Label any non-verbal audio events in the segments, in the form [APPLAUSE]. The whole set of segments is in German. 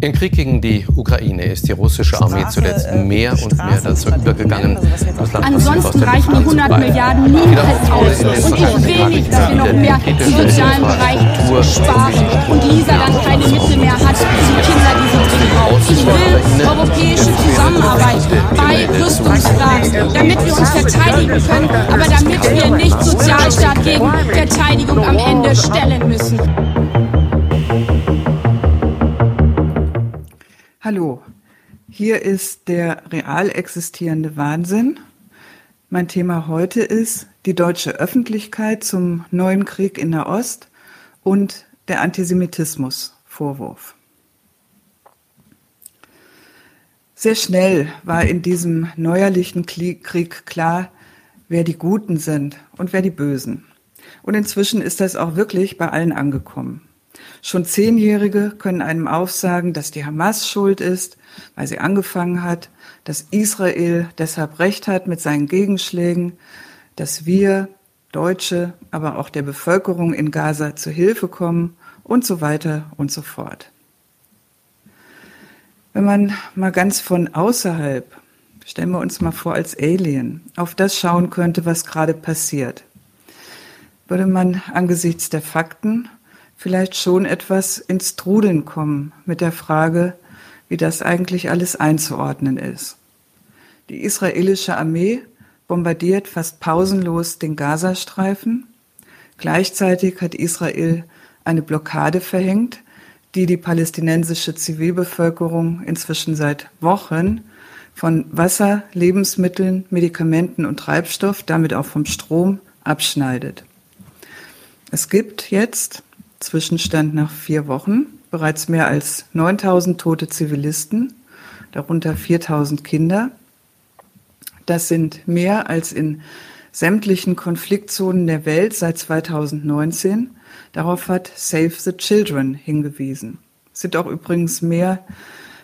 Im Krieg gegen die Ukraine ist die russische Armee zuletzt äh, mehr und mehr dazu übergegangen, das Land Ansonsten reichen die 100 Milliarden niemals aus. Und ich will nicht, dass wir noch mehr im sozialen Bereich sparen und Lisa dann keine Mittel mehr hat für die Kinder, die sie dringend braucht. Ich will europäische Zusammenarbeit bei Rüstungsfragen, damit wir uns verteidigen können, aber damit wir nicht Sozialstaat gegen Verteidigung am Ende stellen müssen. Hallo, hier ist der real existierende Wahnsinn. Mein Thema heute ist die deutsche Öffentlichkeit zum neuen Krieg in der Ost und der Antisemitismus-Vorwurf. Sehr schnell war in diesem neuerlichen Krieg klar, wer die Guten sind und wer die Bösen. Und inzwischen ist das auch wirklich bei allen angekommen. Schon Zehnjährige können einem aufsagen, dass die Hamas schuld ist, weil sie angefangen hat, dass Israel deshalb recht hat mit seinen Gegenschlägen, dass wir Deutsche, aber auch der Bevölkerung in Gaza zu Hilfe kommen und so weiter und so fort. Wenn man mal ganz von außerhalb, stellen wir uns mal vor als Alien, auf das schauen könnte, was gerade passiert, würde man angesichts der Fakten vielleicht schon etwas ins Trudeln kommen mit der Frage, wie das eigentlich alles einzuordnen ist. Die israelische Armee bombardiert fast pausenlos den Gazastreifen. Gleichzeitig hat Israel eine Blockade verhängt, die die palästinensische Zivilbevölkerung inzwischen seit Wochen von Wasser, Lebensmitteln, Medikamenten und Treibstoff, damit auch vom Strom, abschneidet. Es gibt jetzt Zwischenstand nach vier Wochen bereits mehr als 9000 tote Zivilisten, darunter 4000 Kinder. Das sind mehr als in sämtlichen Konfliktzonen der Welt seit 2019. Darauf hat Save the Children hingewiesen. Es sind auch übrigens mehr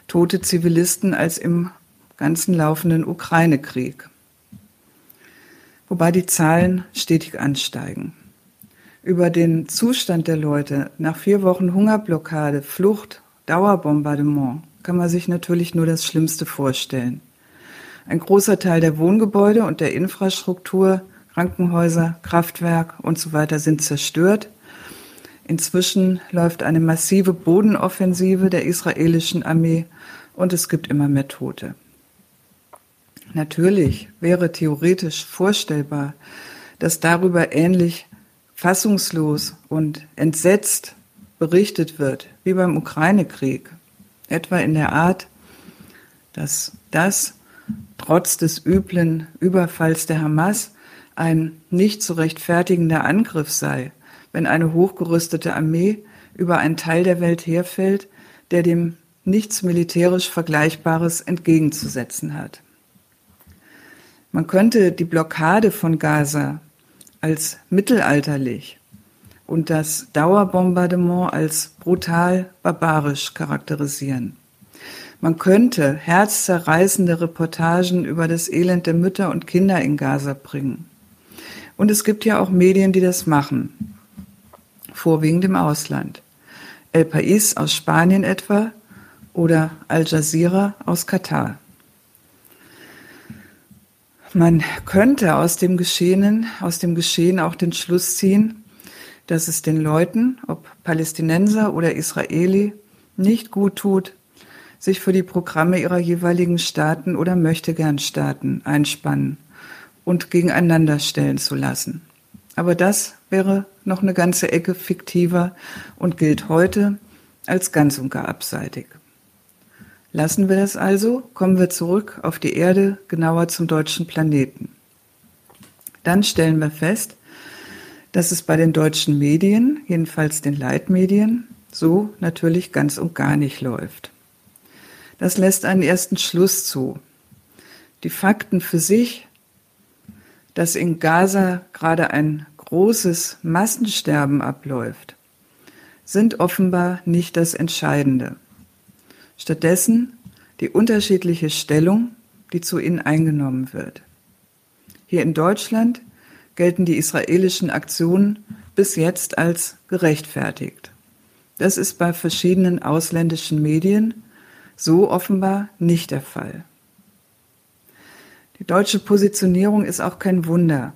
tote Zivilisten als im ganzen laufenden Ukraine-Krieg. Wobei die Zahlen stetig ansteigen über den Zustand der Leute nach vier Wochen Hungerblockade, Flucht, Dauerbombardement kann man sich natürlich nur das Schlimmste vorstellen. Ein großer Teil der Wohngebäude und der Infrastruktur, Krankenhäuser, Kraftwerk und so weiter sind zerstört. Inzwischen läuft eine massive Bodenoffensive der israelischen Armee und es gibt immer mehr Tote. Natürlich wäre theoretisch vorstellbar, dass darüber ähnlich fassungslos und entsetzt berichtet wird, wie beim Ukraine-Krieg, etwa in der Art, dass das trotz des üblen Überfalls der Hamas ein nicht zu rechtfertigender Angriff sei, wenn eine hochgerüstete Armee über einen Teil der Welt herfällt, der dem nichts militärisch Vergleichbares entgegenzusetzen hat. Man könnte die Blockade von Gaza als mittelalterlich und das Dauerbombardement als brutal barbarisch charakterisieren. Man könnte herzzerreißende Reportagen über das Elend der Mütter und Kinder in Gaza bringen. Und es gibt ja auch Medien, die das machen, vorwiegend im Ausland. El País aus Spanien etwa oder Al Jazeera aus Katar. Man könnte aus dem Geschehenen, aus dem Geschehen auch den Schluss ziehen, dass es den Leuten, ob Palästinenser oder Israeli, nicht gut tut, sich für die Programme ihrer jeweiligen Staaten oder Möchtegernstaaten einspannen und gegeneinander stellen zu lassen. Aber das wäre noch eine ganze Ecke fiktiver und gilt heute als ganz und gar abseitig. Lassen wir das also, kommen wir zurück auf die Erde, genauer zum deutschen Planeten. Dann stellen wir fest, dass es bei den deutschen Medien, jedenfalls den Leitmedien, so natürlich ganz und gar nicht läuft. Das lässt einen ersten Schluss zu. Die Fakten für sich, dass in Gaza gerade ein großes Massensterben abläuft, sind offenbar nicht das Entscheidende. Stattdessen die unterschiedliche Stellung, die zu ihnen eingenommen wird. Hier in Deutschland gelten die israelischen Aktionen bis jetzt als gerechtfertigt. Das ist bei verschiedenen ausländischen Medien so offenbar nicht der Fall. Die deutsche Positionierung ist auch kein Wunder.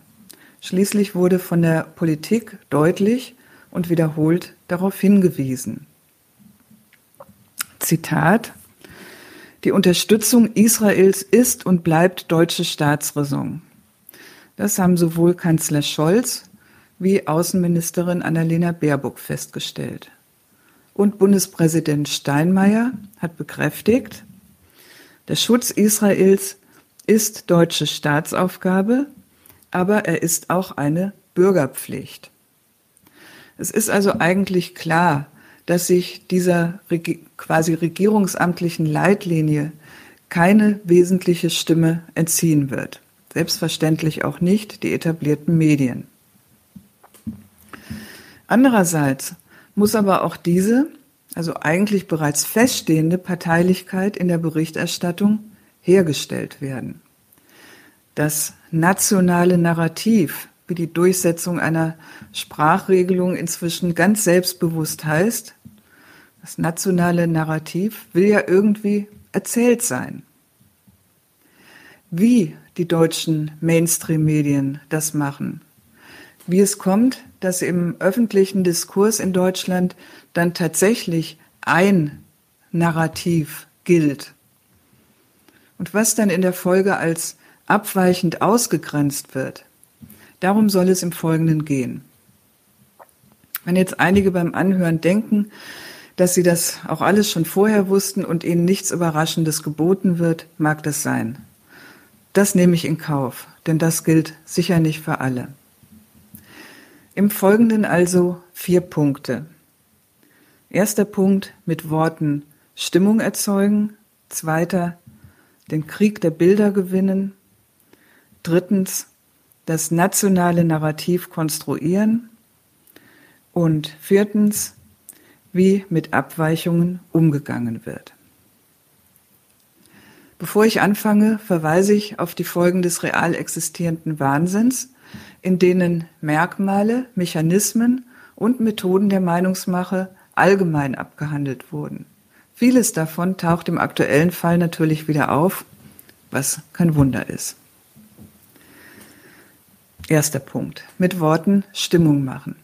Schließlich wurde von der Politik deutlich und wiederholt darauf hingewiesen. Zitat Die Unterstützung Israels ist und bleibt deutsche Staatsräson. Das haben sowohl Kanzler Scholz wie Außenministerin Annalena Baerbock festgestellt. Und Bundespräsident Steinmeier hat bekräftigt, der Schutz Israels ist deutsche Staatsaufgabe, aber er ist auch eine Bürgerpflicht. Es ist also eigentlich klar, dass sich dieser quasi regierungsamtlichen Leitlinie keine wesentliche Stimme entziehen wird. Selbstverständlich auch nicht die etablierten Medien. Andererseits muss aber auch diese, also eigentlich bereits feststehende Parteilichkeit in der Berichterstattung hergestellt werden. Das nationale Narrativ, wie die Durchsetzung einer Sprachregelung inzwischen ganz selbstbewusst heißt, das nationale Narrativ will ja irgendwie erzählt sein. Wie die deutschen Mainstream-Medien das machen, wie es kommt, dass im öffentlichen Diskurs in Deutschland dann tatsächlich ein Narrativ gilt und was dann in der Folge als abweichend ausgegrenzt wird. Darum soll es im Folgenden gehen. Wenn jetzt einige beim Anhören denken, dass sie das auch alles schon vorher wussten und ihnen nichts Überraschendes geboten wird, mag das sein. Das nehme ich in Kauf, denn das gilt sicher nicht für alle. Im Folgenden also vier Punkte. Erster Punkt mit Worten Stimmung erzeugen. Zweiter den Krieg der Bilder gewinnen. Drittens, das nationale Narrativ konstruieren. Und viertens, wie mit Abweichungen umgegangen wird. Bevor ich anfange, verweise ich auf die Folgen des real existierenden Wahnsinns, in denen Merkmale, Mechanismen und Methoden der Meinungsmache allgemein abgehandelt wurden. Vieles davon taucht im aktuellen Fall natürlich wieder auf, was kein Wunder ist. Erster Punkt. Mit Worten Stimmung machen.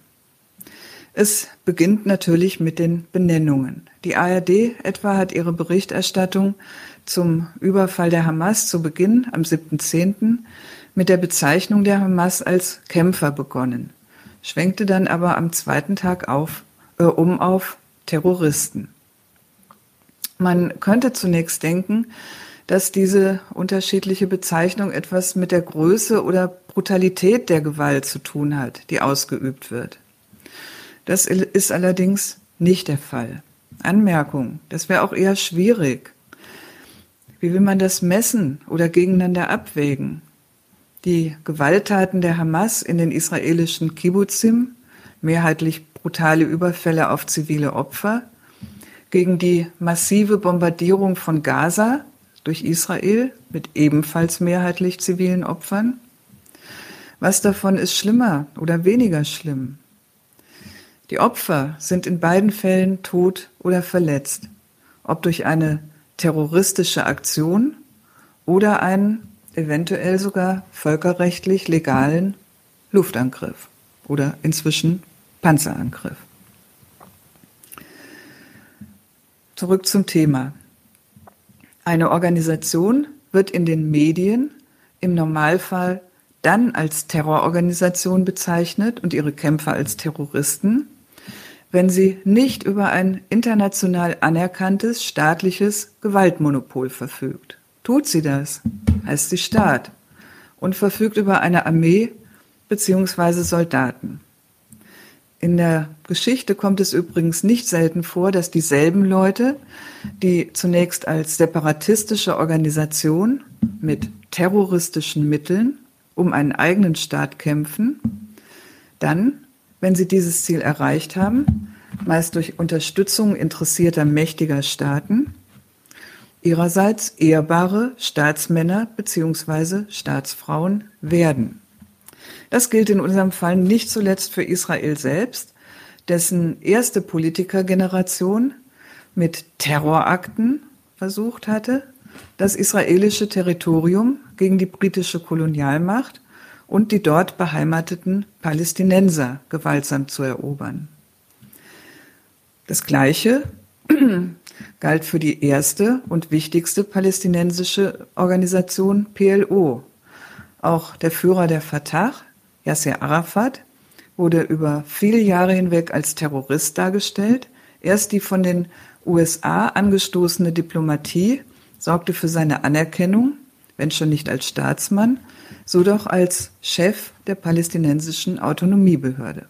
Es beginnt natürlich mit den Benennungen. Die ARD etwa hat ihre Berichterstattung zum Überfall der Hamas zu Beginn am 7.10. mit der Bezeichnung der Hamas als Kämpfer begonnen, schwenkte dann aber am zweiten Tag auf, äh, um auf Terroristen. Man könnte zunächst denken, dass diese unterschiedliche Bezeichnung etwas mit der Größe oder Brutalität der Gewalt zu tun hat, die ausgeübt wird. Das ist allerdings nicht der Fall. Anmerkung, das wäre auch eher schwierig. Wie will man das messen oder gegeneinander abwägen? Die Gewalttaten der Hamas in den israelischen Kibbutzim, mehrheitlich brutale Überfälle auf zivile Opfer, gegen die massive Bombardierung von Gaza durch Israel mit ebenfalls mehrheitlich zivilen Opfern? Was davon ist schlimmer oder weniger schlimm? Die Opfer sind in beiden Fällen tot oder verletzt, ob durch eine terroristische Aktion oder einen eventuell sogar völkerrechtlich legalen Luftangriff oder inzwischen Panzerangriff. Zurück zum Thema. Eine Organisation wird in den Medien im Normalfall dann als Terrororganisation bezeichnet und ihre Kämpfer als Terroristen, wenn sie nicht über ein international anerkanntes staatliches Gewaltmonopol verfügt. Tut sie das, heißt sie Staat und verfügt über eine Armee bzw. Soldaten. In der Geschichte kommt es übrigens nicht selten vor, dass dieselben Leute, die zunächst als separatistische Organisation mit terroristischen Mitteln um einen eigenen Staat kämpfen, dann, wenn sie dieses Ziel erreicht haben, meist durch Unterstützung interessierter mächtiger Staaten, ihrerseits ehrbare Staatsmänner bzw. Staatsfrauen werden. Das gilt in unserem Fall nicht zuletzt für Israel selbst, dessen erste Politikergeneration mit Terrorakten versucht hatte, das israelische Territorium gegen die britische Kolonialmacht und die dort beheimateten Palästinenser gewaltsam zu erobern. Das Gleiche [CLEARS THROAT] galt für die erste und wichtigste palästinensische Organisation PLO. Auch der Führer der Fatah, Yasser Arafat, wurde über viele Jahre hinweg als Terrorist dargestellt. Erst die von den USA angestoßene Diplomatie sorgte für seine Anerkennung, wenn schon nicht als Staatsmann, so doch als Chef der palästinensischen Autonomiebehörde.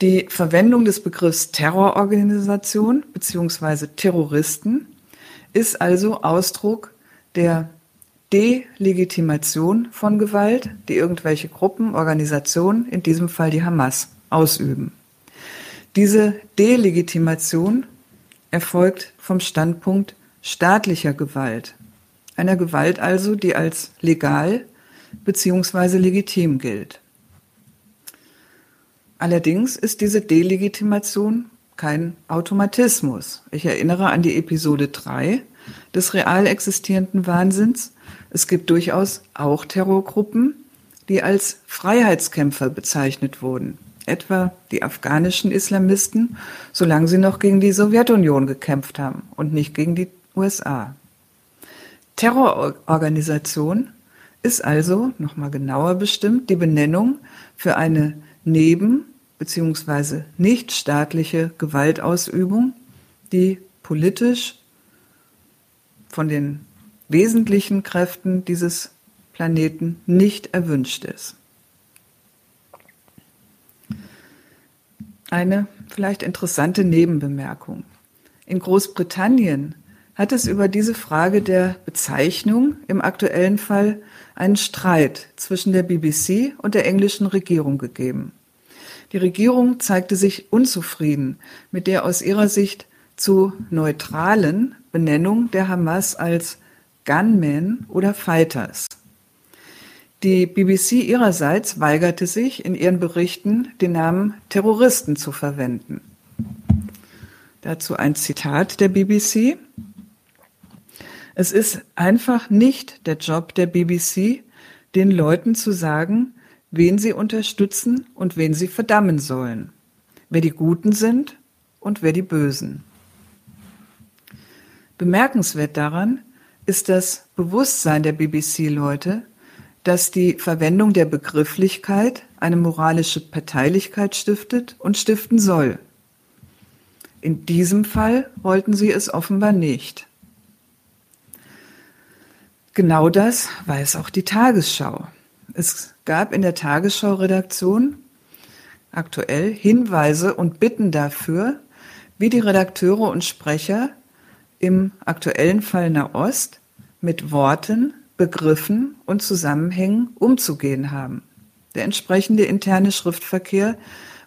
Die Verwendung des Begriffs Terrororganisation bzw. Terroristen ist also Ausdruck der Delegitimation von Gewalt, die irgendwelche Gruppen, Organisationen, in diesem Fall die Hamas, ausüben. Diese Delegitimation erfolgt vom Standpunkt staatlicher Gewalt, einer Gewalt also, die als legal bzw. legitim gilt. Allerdings ist diese Delegitimation kein Automatismus. Ich erinnere an die Episode 3 des real existierenden Wahnsinns. Es gibt durchaus auch Terrorgruppen, die als Freiheitskämpfer bezeichnet wurden, etwa die afghanischen Islamisten, solange sie noch gegen die Sowjetunion gekämpft haben und nicht gegen die USA. Terrororganisation ist also, nochmal genauer bestimmt, die Benennung für eine neben- bzw. nichtstaatliche Gewaltausübung, die politisch von den wesentlichen Kräften dieses Planeten nicht erwünscht ist. Eine vielleicht interessante Nebenbemerkung. In Großbritannien hat es über diese Frage der Bezeichnung im aktuellen Fall einen Streit zwischen der BBC und der englischen Regierung gegeben. Die Regierung zeigte sich unzufrieden mit der aus ihrer Sicht zu neutralen Benennung der Hamas als Gunmen oder Fighters. Die BBC ihrerseits weigerte sich, in ihren Berichten den Namen Terroristen zu verwenden. Dazu ein Zitat der BBC. Es ist einfach nicht der Job der BBC, den Leuten zu sagen, wen sie unterstützen und wen sie verdammen sollen, wer die Guten sind und wer die Bösen. Bemerkenswert daran ist das Bewusstsein der BBC-Leute, dass die Verwendung der Begrifflichkeit eine moralische Parteilichkeit stiftet und stiften soll. In diesem Fall wollten sie es offenbar nicht. Genau das weiß auch die Tagesschau. Es gab in der Tagesschau-Redaktion aktuell Hinweise und Bitten dafür, wie die Redakteure und Sprecher im aktuellen Fall Nahost mit Worten, Begriffen und Zusammenhängen umzugehen haben. Der entsprechende interne Schriftverkehr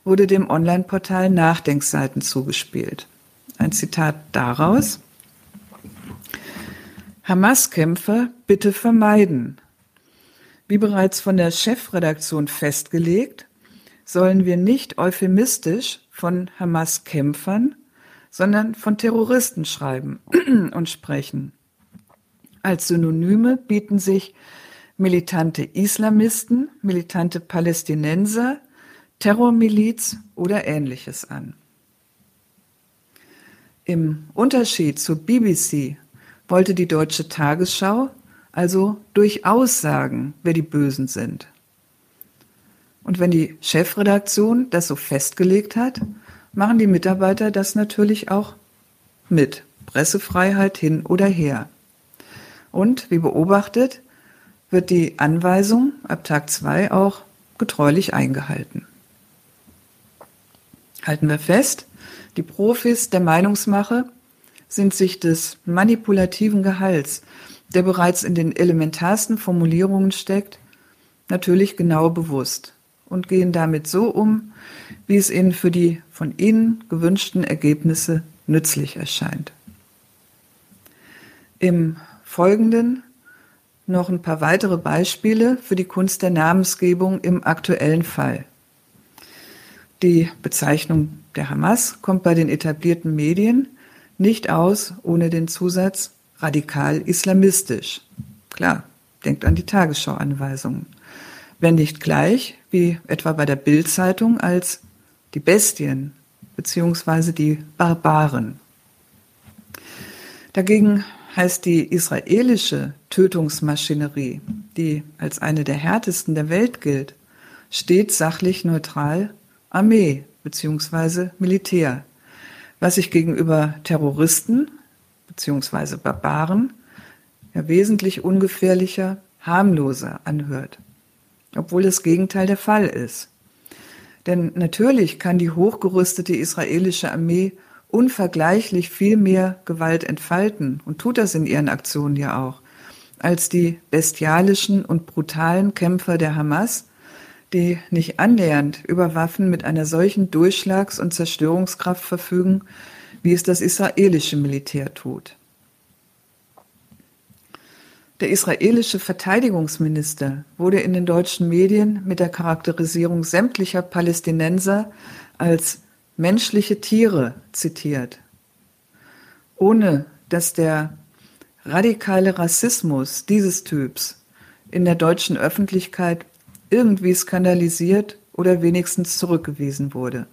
wurde dem Online-Portal Nachdenkseiten zugespielt. Ein Zitat daraus. Hamas-Kämpfer bitte vermeiden. Wie bereits von der Chefredaktion festgelegt, sollen wir nicht euphemistisch von Hamas-Kämpfern, sondern von Terroristen schreiben [CLEARS THROAT] und sprechen. Als Synonyme bieten sich militante Islamisten, militante Palästinenser, Terrormiliz oder ähnliches an. Im Unterschied zur BBC wollte die deutsche Tagesschau also durchaus sagen, wer die Bösen sind. Und wenn die Chefredaktion das so festgelegt hat, machen die Mitarbeiter das natürlich auch mit. Pressefreiheit hin oder her. Und wie beobachtet, wird die Anweisung ab Tag zwei auch getreulich eingehalten. Halten wir fest, die Profis der Meinungsmache sind sich des manipulativen Gehalts, der bereits in den elementarsten Formulierungen steckt, natürlich genau bewusst und gehen damit so um, wie es ihnen für die von ihnen gewünschten Ergebnisse nützlich erscheint. Im Folgenden noch ein paar weitere Beispiele für die Kunst der Namensgebung im aktuellen Fall. Die Bezeichnung der Hamas kommt bei den etablierten Medien nicht aus ohne den Zusatz radikal islamistisch. Klar, denkt an die Tagesschauanweisungen. Wenn nicht gleich, wie etwa bei der Bildzeitung, als die Bestien bzw. die Barbaren. Dagegen heißt die israelische Tötungsmaschinerie, die als eine der härtesten der Welt gilt, stets sachlich neutral Armee bzw. Militär, was sich gegenüber Terroristen bzw. Barbaren ja wesentlich ungefährlicher, harmloser anhört, obwohl das Gegenteil der Fall ist. Denn natürlich kann die hochgerüstete israelische Armee unvergleichlich viel mehr Gewalt entfalten und tut das in ihren Aktionen ja auch, als die bestialischen und brutalen Kämpfer der Hamas, die nicht annähernd über Waffen mit einer solchen Durchschlags- und Zerstörungskraft verfügen, wie es das israelische Militär tut. Der israelische Verteidigungsminister wurde in den deutschen Medien mit der Charakterisierung sämtlicher Palästinenser als menschliche Tiere zitiert, ohne dass der radikale Rassismus dieses Typs in der deutschen Öffentlichkeit irgendwie skandalisiert oder wenigstens zurückgewiesen wurde.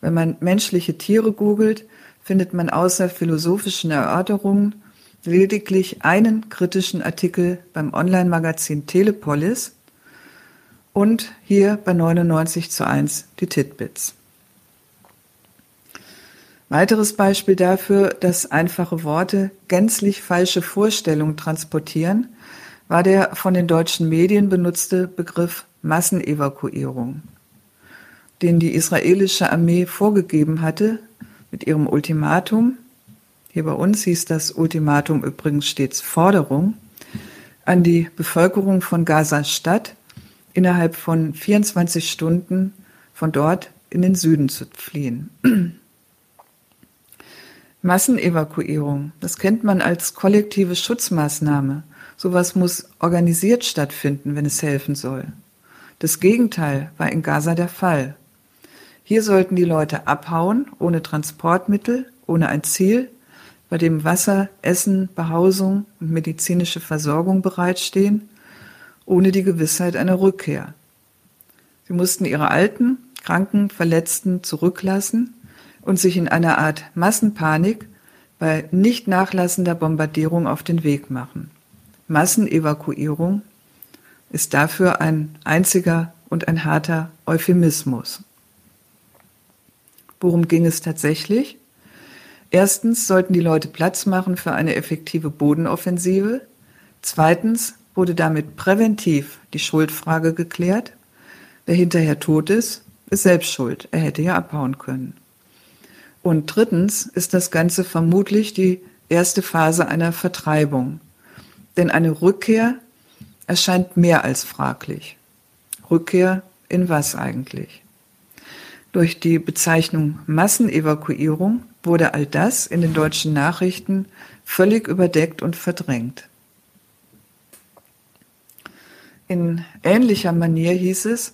Wenn man menschliche Tiere googelt, findet man außer philosophischen Erörterungen lediglich einen kritischen Artikel beim Online-Magazin Telepolis und hier bei 99 zu 1 die Titbits. Weiteres Beispiel dafür, dass einfache Worte gänzlich falsche Vorstellungen transportieren, war der von den deutschen Medien benutzte Begriff Massenevakuierung, den die israelische Armee vorgegeben hatte mit ihrem Ultimatum, hier bei uns hieß das Ultimatum übrigens stets Forderung, an die Bevölkerung von Gaza-Stadt innerhalb von 24 Stunden von dort in den Süden zu fliehen. [CLEARS THROAT] Massenevakuierung, das kennt man als kollektive Schutzmaßnahme. Sowas muss organisiert stattfinden, wenn es helfen soll. Das Gegenteil war in Gaza der Fall. Hier sollten die Leute abhauen, ohne Transportmittel, ohne ein Ziel, bei dem Wasser, Essen, Behausung und medizinische Versorgung bereitstehen, ohne die Gewissheit einer Rückkehr. Sie mussten ihre Alten, Kranken, Verletzten zurücklassen und sich in einer Art Massenpanik bei nicht nachlassender Bombardierung auf den Weg machen. Massenevakuierung ist dafür ein einziger und ein harter Euphemismus. Worum ging es tatsächlich? Erstens sollten die Leute Platz machen für eine effektive Bodenoffensive. Zweitens wurde damit präventiv die Schuldfrage geklärt. Wer hinterher tot ist, ist selbst schuld. Er hätte ja abhauen können. Und drittens ist das Ganze vermutlich die erste Phase einer Vertreibung. Denn eine Rückkehr erscheint mehr als fraglich. Rückkehr in was eigentlich? Durch die Bezeichnung Massenevakuierung wurde all das in den deutschen Nachrichten völlig überdeckt und verdrängt. In ähnlicher Manier hieß es,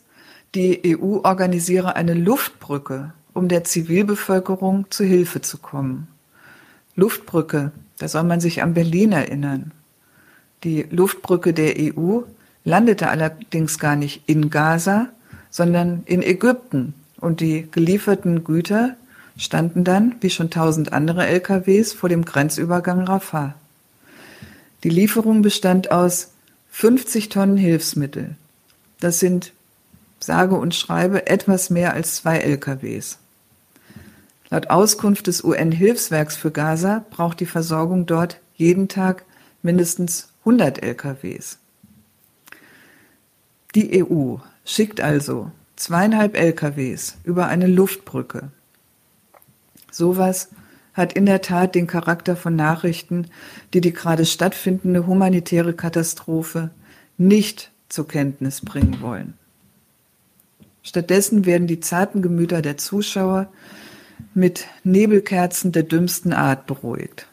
die EU organisiere eine Luftbrücke um der Zivilbevölkerung zu Hilfe zu kommen. Luftbrücke, da soll man sich an Berlin erinnern. Die Luftbrücke der EU landete allerdings gar nicht in Gaza, sondern in Ägypten und die gelieferten Güter standen dann, wie schon tausend andere LKWs, vor dem Grenzübergang Rafah. Die Lieferung bestand aus 50 Tonnen Hilfsmittel. Das sind, sage und schreibe, etwas mehr als zwei LKWs. Laut Auskunft des UN-Hilfswerks für Gaza braucht die Versorgung dort jeden Tag mindestens 100 LKWs. Die EU schickt also zweieinhalb LKWs über eine Luftbrücke. Sowas hat in der Tat den Charakter von Nachrichten, die die gerade stattfindende humanitäre Katastrophe nicht zur Kenntnis bringen wollen. Stattdessen werden die zarten Gemüter der Zuschauer mit Nebelkerzen der dümmsten Art beruhigt.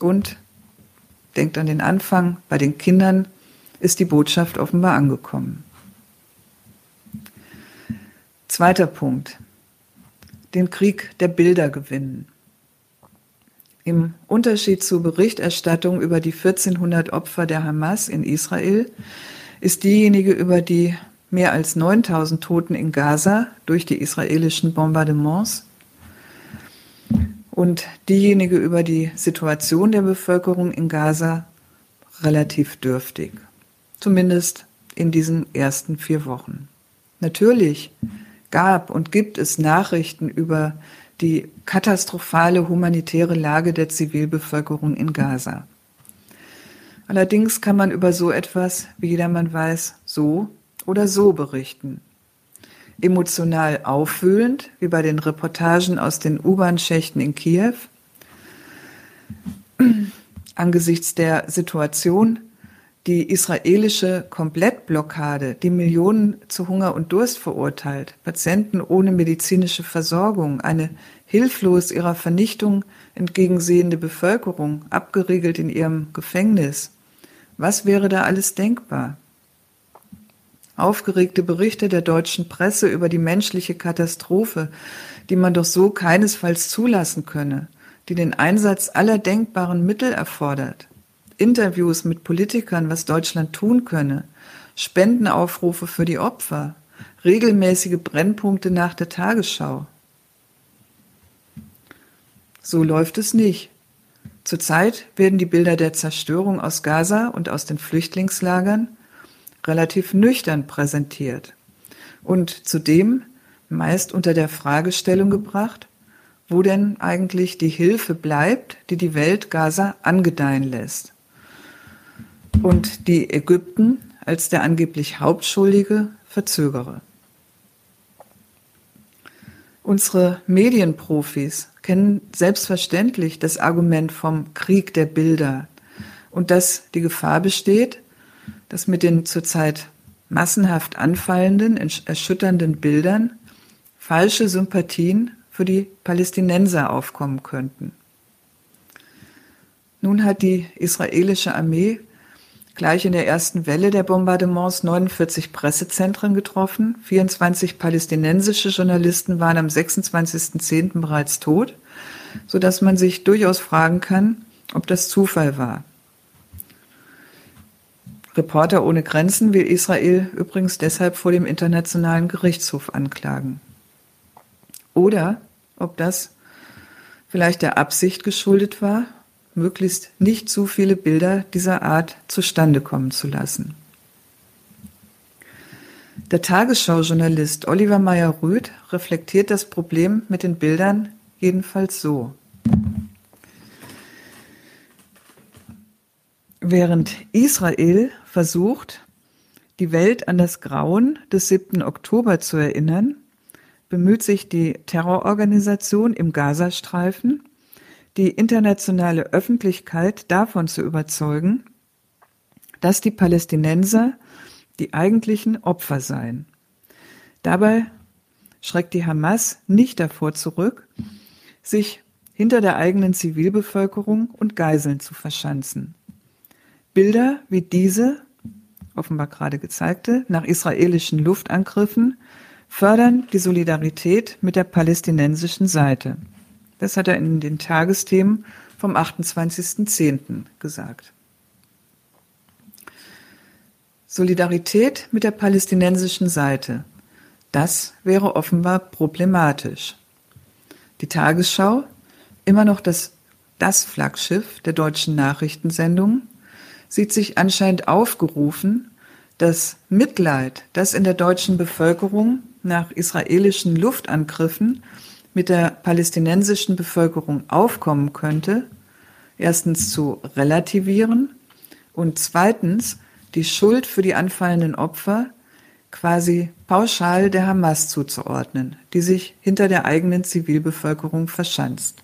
Und, denkt an den Anfang, bei den Kindern ist die Botschaft offenbar angekommen. Zweiter Punkt. Den Krieg der Bilder gewinnen. Im Unterschied zur Berichterstattung über die 1400 Opfer der Hamas in Israel ist diejenige über die mehr als 9000 Toten in Gaza durch die israelischen Bombardements und diejenige über die Situation der Bevölkerung in Gaza relativ dürftig. Zumindest in diesen ersten vier Wochen. Natürlich gab und gibt es Nachrichten über die katastrophale humanitäre Lage der Zivilbevölkerung in Gaza. Allerdings kann man über so etwas, wie jedermann weiß, so oder so berichten. Emotional aufwühlend, wie bei den Reportagen aus den U-Bahn-Schächten in Kiew, [CLEARS THROAT] angesichts der Situation die israelische Komplettblockade, die Millionen zu Hunger und Durst verurteilt, Patienten ohne medizinische Versorgung, eine hilflos ihrer Vernichtung entgegensehende Bevölkerung, abgeriegelt in ihrem Gefängnis. Was wäre da alles denkbar? Aufgeregte Berichte der deutschen Presse über die menschliche Katastrophe, die man doch so keinesfalls zulassen könne, die den Einsatz aller denkbaren Mittel erfordert. Interviews mit Politikern, was Deutschland tun könne, Spendenaufrufe für die Opfer, regelmäßige Brennpunkte nach der Tagesschau. So läuft es nicht. Zurzeit werden die Bilder der Zerstörung aus Gaza und aus den Flüchtlingslagern relativ nüchtern präsentiert und zudem meist unter der Fragestellung gebracht, wo denn eigentlich die Hilfe bleibt, die die Welt Gaza angedeihen lässt und die Ägypten als der angeblich Hauptschuldige verzögere. Unsere Medienprofis kennen selbstverständlich das Argument vom Krieg der Bilder und dass die Gefahr besteht, dass mit den zurzeit massenhaft anfallenden, erschütternden Bildern falsche Sympathien für die Palästinenser aufkommen könnten. Nun hat die israelische Armee gleich in der ersten Welle der Bombardements 49 Pressezentren getroffen. 24 palästinensische Journalisten waren am 26.10. bereits tot, so dass man sich durchaus fragen kann, ob das Zufall war. Reporter ohne Grenzen will Israel übrigens deshalb vor dem Internationalen Gerichtshof anklagen. Oder ob das vielleicht der Absicht geschuldet war, möglichst nicht zu viele Bilder dieser Art zustande kommen zu lassen. Der Tagesschau-Journalist Oliver Meyer-Rüth reflektiert das Problem mit den Bildern jedenfalls so. Während Israel versucht, die Welt an das Grauen des 7. Oktober zu erinnern, bemüht sich die Terrororganisation im Gazastreifen die internationale Öffentlichkeit davon zu überzeugen, dass die Palästinenser die eigentlichen Opfer seien. Dabei schreckt die Hamas nicht davor zurück, sich hinter der eigenen Zivilbevölkerung und Geiseln zu verschanzen. Bilder wie diese, offenbar gerade gezeigte, nach israelischen Luftangriffen, fördern die Solidarität mit der palästinensischen Seite. Das hat er in den Tagesthemen vom 28.10. gesagt. Solidarität mit der palästinensischen Seite. Das wäre offenbar problematisch. Die Tagesschau, immer noch das, das Flaggschiff der deutschen Nachrichtensendung, sieht sich anscheinend aufgerufen, das Mitleid, das in der deutschen Bevölkerung nach israelischen Luftangriffen mit der palästinensischen Bevölkerung aufkommen könnte, erstens zu relativieren und zweitens die Schuld für die anfallenden Opfer quasi pauschal der Hamas zuzuordnen, die sich hinter der eigenen Zivilbevölkerung verschanzt.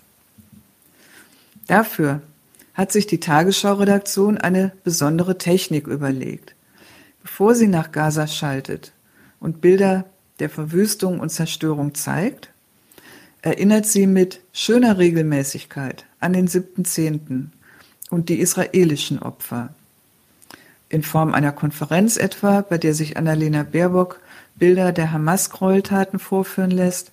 Dafür hat sich die Tagesschau-Redaktion eine besondere Technik überlegt. Bevor sie nach Gaza schaltet und Bilder der Verwüstung und Zerstörung zeigt, erinnert sie mit schöner Regelmäßigkeit an den 7.10. und die israelischen Opfer. In Form einer Konferenz etwa, bei der sich Annalena Baerbock Bilder der Hamas-Gräueltaten vorführen lässt,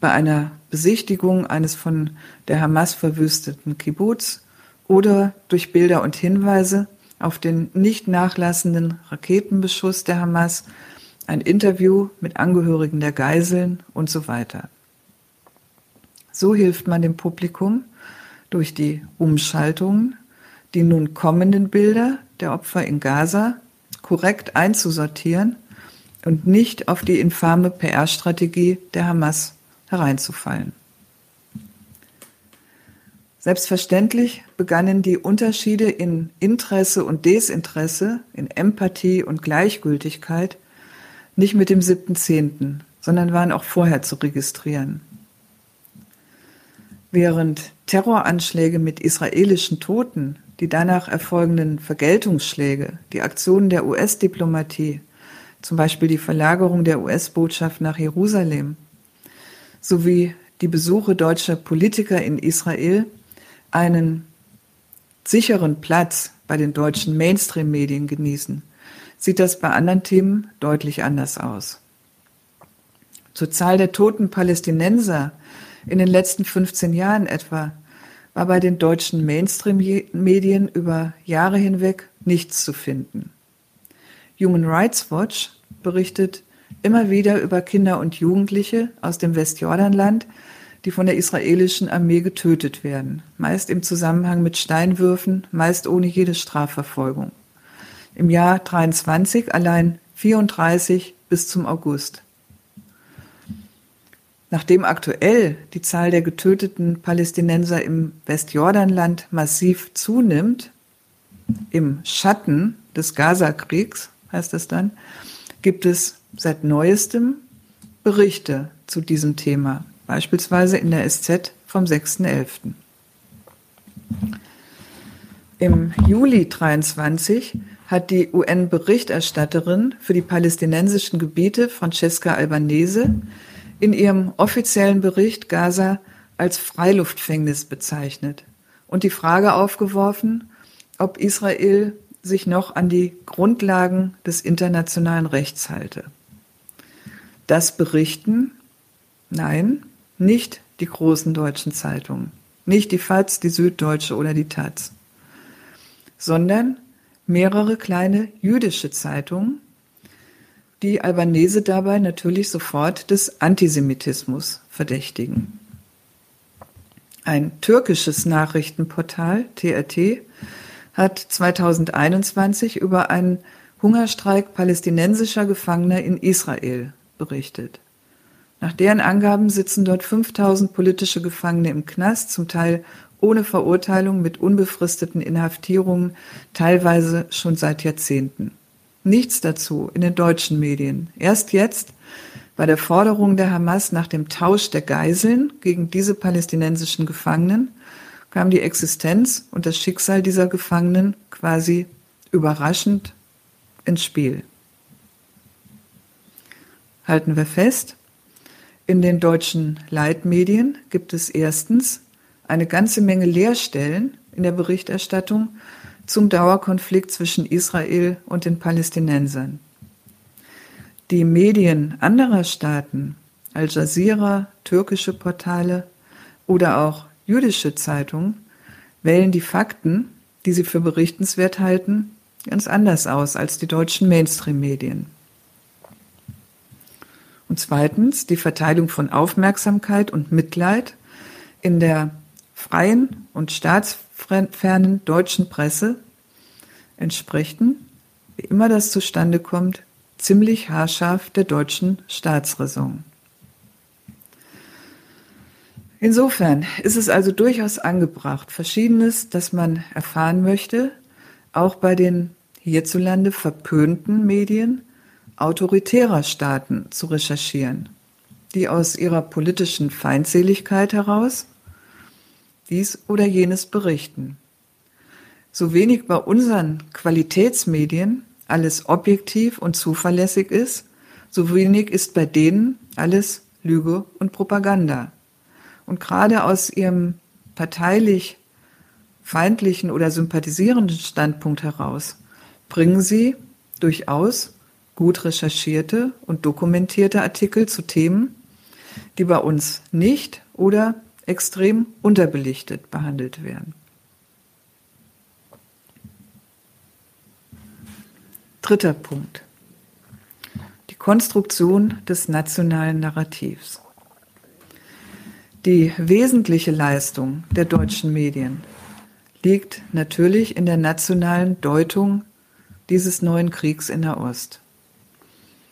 bei einer Besichtigung eines von der Hamas verwüsteten Kibbutz oder durch Bilder und Hinweise auf den nicht nachlassenden Raketenbeschuss der Hamas, ein Interview mit Angehörigen der Geiseln und so weiter. So hilft man dem Publikum durch die Umschaltungen, die nun kommenden Bilder der Opfer in Gaza korrekt einzusortieren und nicht auf die infame PR-Strategie der Hamas hereinzufallen. Selbstverständlich begannen die Unterschiede in Interesse und Desinteresse, in Empathie und Gleichgültigkeit nicht mit dem 7.10., sondern waren auch vorher zu registrieren. Während Terroranschläge mit israelischen Toten, die danach erfolgenden Vergeltungsschläge, die Aktionen der US-Diplomatie, zum Beispiel die Verlagerung der US-Botschaft nach Jerusalem, sowie die Besuche deutscher Politiker in Israel einen sicheren Platz bei den deutschen Mainstream-Medien genießen, sieht das bei anderen Themen deutlich anders aus. Zur Zahl der toten Palästinenser in den letzten 15 Jahren etwa war bei den deutschen Mainstream-Medien über Jahre hinweg nichts zu finden. Human Rights Watch berichtet immer wieder über Kinder und Jugendliche aus dem Westjordanland, die von der israelischen Armee getötet werden, meist im Zusammenhang mit Steinwürfen, meist ohne jede Strafverfolgung. Im Jahr 23 allein 34 bis zum August. Nachdem aktuell die Zahl der getöteten Palästinenser im Westjordanland massiv zunimmt, im Schatten des Gaza-Kriegs heißt es dann, gibt es seit neuestem Berichte zu diesem Thema beispielsweise in der SZ vom 6.11. Im Juli 23 hat die UN-Berichterstatterin für die palästinensischen Gebiete Francesca Albanese in ihrem offiziellen Bericht Gaza als Freiluftfängnis bezeichnet und die Frage aufgeworfen, ob Israel sich noch an die Grundlagen des internationalen Rechts halte. Das berichten, nein, nicht die großen deutschen Zeitungen, nicht die FAZ, die Süddeutsche oder die Taz, sondern mehrere kleine jüdische Zeitungen, die Albanese dabei natürlich sofort des Antisemitismus verdächtigen. Ein türkisches Nachrichtenportal, TRT, hat 2021 über einen Hungerstreik palästinensischer Gefangener in Israel berichtet. Nach deren Angaben sitzen dort 5000 politische Gefangene im Knast, zum Teil ohne Verurteilung mit unbefristeten Inhaftierungen, teilweise schon seit Jahrzehnten. Nichts dazu in den deutschen Medien. Erst jetzt, bei der Forderung der Hamas nach dem Tausch der Geiseln gegen diese palästinensischen Gefangenen, kam die Existenz und das Schicksal dieser Gefangenen quasi überraschend ins Spiel. Halten wir fest, in den deutschen Leitmedien gibt es erstens eine ganze Menge Leerstellen in der Berichterstattung zum Dauerkonflikt zwischen Israel und den Palästinensern. Die Medien anderer Staaten, Al Jazeera, türkische Portale oder auch jüdische Zeitungen, wählen die Fakten, die sie für berichtenswert halten, ganz anders aus als die deutschen Mainstream-Medien. Und zweitens die Verteilung von Aufmerksamkeit und Mitleid in der freien und staatsfernen deutschen Presse entsprechen, wie immer das zustande kommt, ziemlich haarscharf der deutschen Staatsräson. Insofern ist es also durchaus angebracht, Verschiedenes, das man erfahren möchte, auch bei den hierzulande verpönten Medien autoritärer Staaten zu recherchieren, die aus ihrer politischen Feindseligkeit heraus dies oder jenes berichten. So wenig bei unseren Qualitätsmedien alles objektiv und zuverlässig ist, so wenig ist bei denen alles Lüge und Propaganda. Und gerade aus ihrem parteilich feindlichen oder sympathisierenden Standpunkt heraus bringen sie durchaus gut recherchierte und dokumentierte Artikel zu Themen, die bei uns nicht oder extrem unterbelichtet behandelt werden. Dritter Punkt. Die Konstruktion des nationalen Narrativs. Die wesentliche Leistung der deutschen Medien liegt natürlich in der nationalen Deutung dieses neuen Kriegs in der Ost.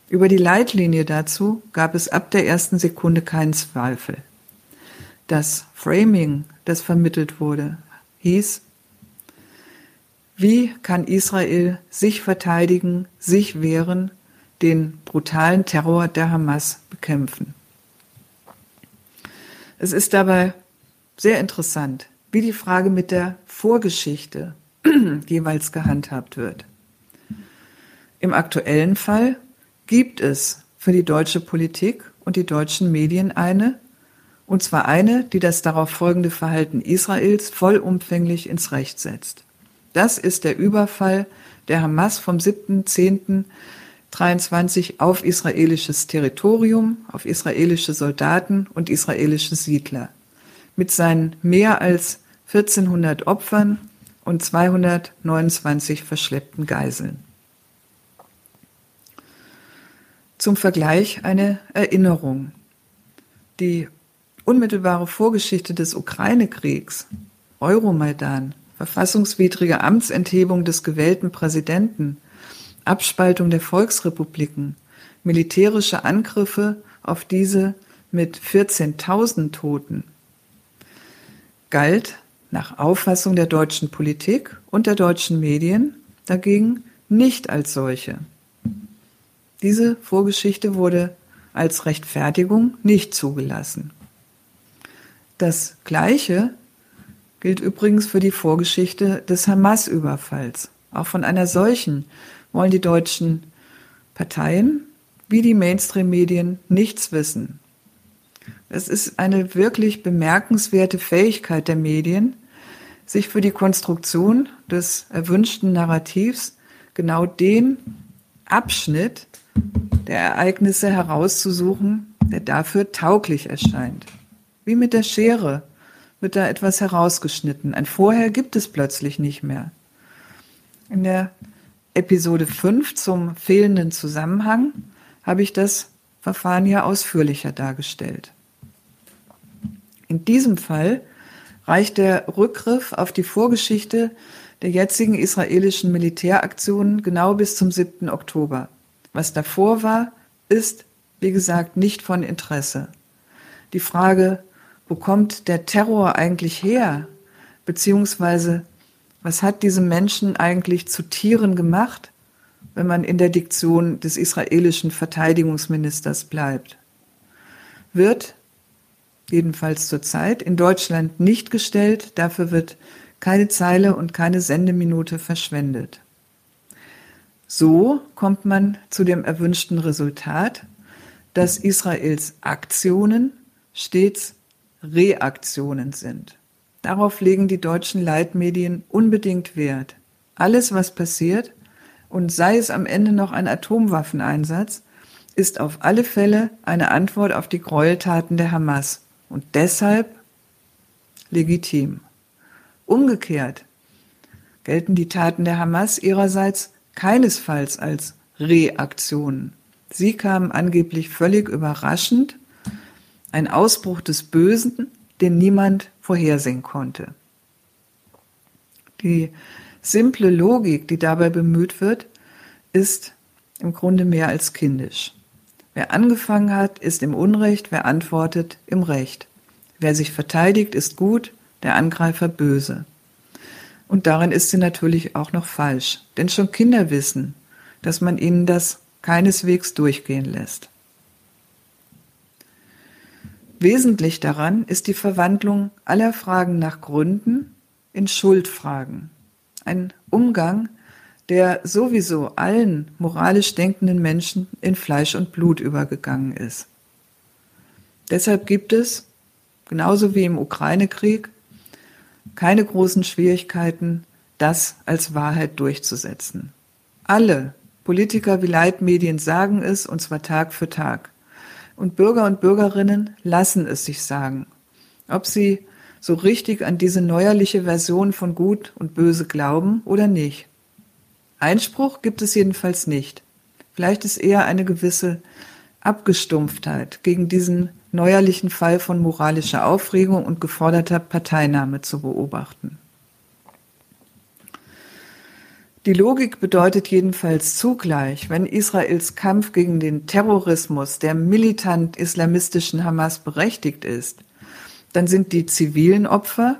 Über die Leitlinie dazu gab es ab der ersten Sekunde keinen Zweifel. Das Framing, das vermittelt wurde, hieß, wie kann Israel sich verteidigen, sich wehren, den brutalen Terror der Hamas bekämpfen? Es ist dabei sehr interessant, wie die Frage mit der Vorgeschichte [CLEARS THROAT] jeweils gehandhabt wird. Im aktuellen Fall gibt es für die deutsche Politik und die deutschen Medien eine, und zwar eine, die das darauf folgende Verhalten Israels vollumfänglich ins Recht setzt. Das ist der Überfall der Hamas vom 7.10.23 auf israelisches Territorium, auf israelische Soldaten und israelische Siedler mit seinen mehr als 1400 Opfern und 229 verschleppten Geiseln. Zum Vergleich eine Erinnerung. Die unmittelbare Vorgeschichte des Ukraine-Kriegs, Euromaidan, verfassungswidrige Amtsenthebung des gewählten Präsidenten, Abspaltung der Volksrepubliken, militärische Angriffe auf diese mit 14.000 Toten, galt nach Auffassung der deutschen Politik und der deutschen Medien dagegen nicht als solche. Diese Vorgeschichte wurde als Rechtfertigung nicht zugelassen. Das Gleiche gilt übrigens für die Vorgeschichte des Hamas-Überfalls. Auch von einer solchen wollen die deutschen Parteien wie die Mainstream-Medien nichts wissen. Es ist eine wirklich bemerkenswerte Fähigkeit der Medien, sich für die Konstruktion des erwünschten Narrativs genau den Abschnitt der Ereignisse herauszusuchen, der dafür tauglich erscheint. Wie mit der Schere wird da etwas herausgeschnitten. Ein Vorher gibt es plötzlich nicht mehr. In der Episode 5 zum fehlenden Zusammenhang habe ich das Verfahren ja ausführlicher dargestellt. In diesem Fall reicht der Rückgriff auf die Vorgeschichte der jetzigen israelischen Militäraktionen genau bis zum 7. Oktober. Was davor war, ist, wie gesagt, nicht von Interesse. Die Frage, wo kommt der Terror eigentlich her? Beziehungsweise, was hat diese Menschen eigentlich zu Tieren gemacht, wenn man in der Diktion des israelischen Verteidigungsministers bleibt? Wird jedenfalls zurzeit, in Deutschland nicht gestellt. Dafür wird keine Zeile und keine Sendeminute verschwendet. So kommt man zu dem erwünschten Resultat, dass Israels Aktionen stets Reaktionen sind. Darauf legen die deutschen Leitmedien unbedingt Wert. Alles, was passiert, und sei es am Ende noch ein Atomwaffeneinsatz, ist auf alle Fälle eine Antwort auf die Gräueltaten der Hamas und deshalb legitim. Umgekehrt gelten die Taten der Hamas ihrerseits keinesfalls als Reaktionen. Sie kamen angeblich völlig überraschend, ein Ausbruch des Bösen, den niemand vorhersehen konnte. Die simple Logik, die dabei bemüht wird, ist im Grunde mehr als kindisch. Wer angefangen hat, ist im Unrecht, wer antwortet, im Recht. Wer sich verteidigt, ist gut, der Angreifer böse. Und darin ist sie natürlich auch noch falsch, denn schon Kinder wissen, dass man ihnen das keineswegs durchgehen lässt. Wesentlich daran ist die Verwandlung aller Fragen nach Gründen in Schuldfragen. Ein Umgang, der sowieso allen moralisch denkenden Menschen in Fleisch und Blut übergegangen ist. Deshalb gibt es, genauso wie im Ukraine-Krieg, keine großen Schwierigkeiten, das als Wahrheit durchzusetzen. Alle Politiker wie Leitmedien sagen es, und zwar Tag für Tag. Und Bürger und Bürgerinnen lassen es sich sagen. Ob sie so richtig an diese neuerliche Version von Gut und Böse glauben oder nicht. Einspruch gibt es jedenfalls nicht. Vielleicht ist eher eine gewisse Abgestumpftheit gegen diesen neuerlichen Fall von moralischer Aufregung und geforderter Parteinahme zu beobachten. Die Logik bedeutet jedenfalls zugleich, wenn Israels Kampf gegen den Terrorismus der militant islamistischen Hamas berechtigt ist, dann sind die zivilen Opfer,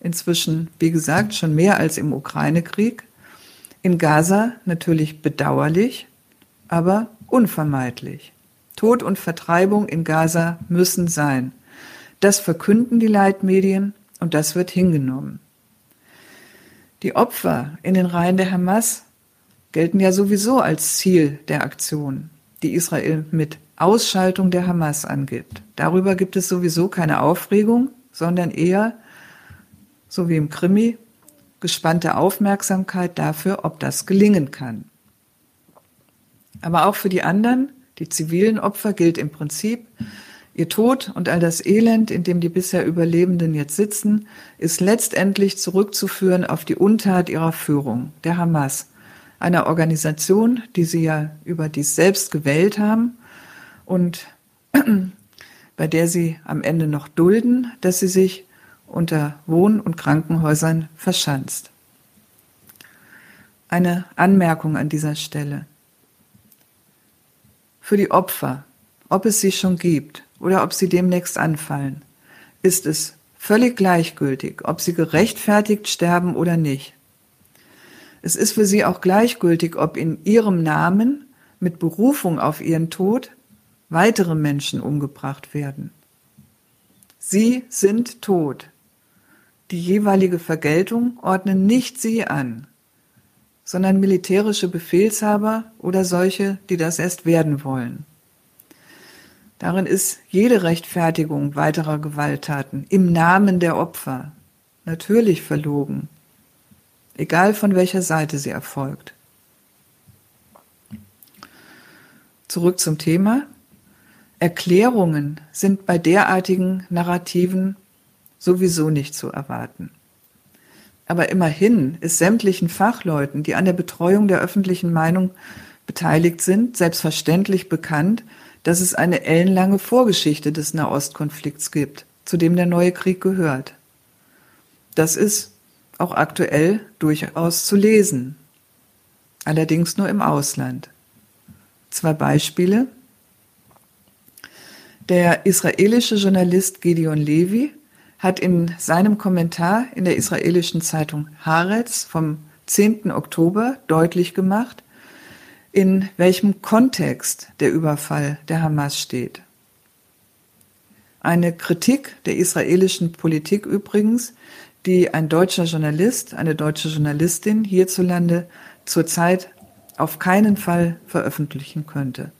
inzwischen, wie gesagt, schon mehr als im Ukraine-Krieg, in Gaza natürlich bedauerlich, aber unvermeidlich. Tod und Vertreibung in Gaza müssen sein. Das verkünden die Leitmedien und das wird hingenommen. Die Opfer in den Reihen der Hamas gelten ja sowieso als Ziel der Aktion, die Israel mit Ausschaltung der Hamas angibt. Darüber gibt es sowieso keine Aufregung, sondern eher, so wie im Krimi, gespannte Aufmerksamkeit dafür, ob das gelingen kann. Aber auch für die anderen, die zivilen Opfer, gilt im Prinzip, ihr Tod und all das Elend, in dem die bisher Überlebenden jetzt sitzen, ist letztendlich zurückzuführen auf die Untat ihrer Führung, der Hamas, einer Organisation, die sie ja über dies selbst gewählt haben und [CLEARS THROAT] bei der sie am Ende noch dulden, dass sie sich unter Wohn- und Krankenhäusern verschanzt. Eine Anmerkung an dieser Stelle. Für die Opfer, ob es sie schon gibt oder ob sie demnächst anfallen, ist es völlig gleichgültig, ob sie gerechtfertigt sterben oder nicht. Es ist für sie auch gleichgültig, ob in ihrem Namen mit Berufung auf ihren Tod weitere Menschen umgebracht werden. Sie sind tot. Die jeweilige Vergeltung ordnen nicht sie an, sondern militärische Befehlshaber oder solche, die das erst werden wollen. Darin ist jede Rechtfertigung weiterer Gewalttaten im Namen der Opfer natürlich verlogen, egal von welcher Seite sie erfolgt. Zurück zum Thema. Erklärungen sind bei derartigen Narrativen sowieso nicht zu erwarten. Aber immerhin ist sämtlichen Fachleuten, die an der Betreuung der öffentlichen Meinung beteiligt sind, selbstverständlich bekannt, dass es eine ellenlange Vorgeschichte des Nahostkonflikts gibt, zu dem der neue Krieg gehört. Das ist auch aktuell durchaus zu lesen, allerdings nur im Ausland. Zwei Beispiele. Der israelische Journalist Gideon Levi hat in seinem Kommentar in der israelischen Zeitung Haaretz vom 10. Oktober deutlich gemacht, in welchem Kontext der Überfall der Hamas steht. Eine Kritik der israelischen Politik übrigens, die ein deutscher Journalist, eine deutsche Journalistin hierzulande zurzeit auf keinen Fall veröffentlichen könnte.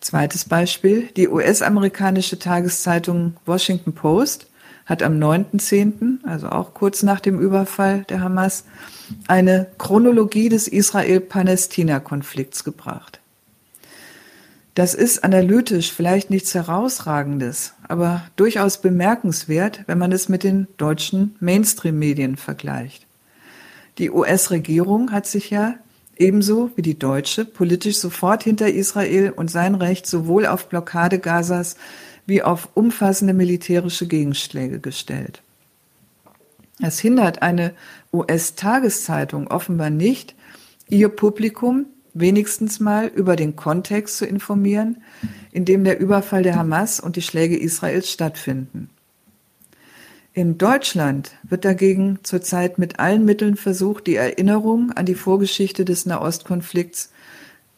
Zweites Beispiel. Die US-amerikanische Tageszeitung Washington Post hat am 9.10., also auch kurz nach dem Überfall der Hamas, eine Chronologie des Israel-Palästina-Konflikts gebracht. Das ist analytisch vielleicht nichts Herausragendes, aber durchaus bemerkenswert, wenn man es mit den deutschen Mainstream-Medien vergleicht. Die US-Regierung hat sich ja ebenso wie die deutsche, politisch sofort hinter Israel und sein Recht sowohl auf Blockade Gazas wie auf umfassende militärische Gegenschläge gestellt. Es hindert eine US-Tageszeitung offenbar nicht, ihr Publikum wenigstens mal über den Kontext zu informieren, in dem der Überfall der Hamas und die Schläge Israels stattfinden. In Deutschland wird dagegen zurzeit mit allen Mitteln versucht, die Erinnerung an die Vorgeschichte des Nahostkonflikts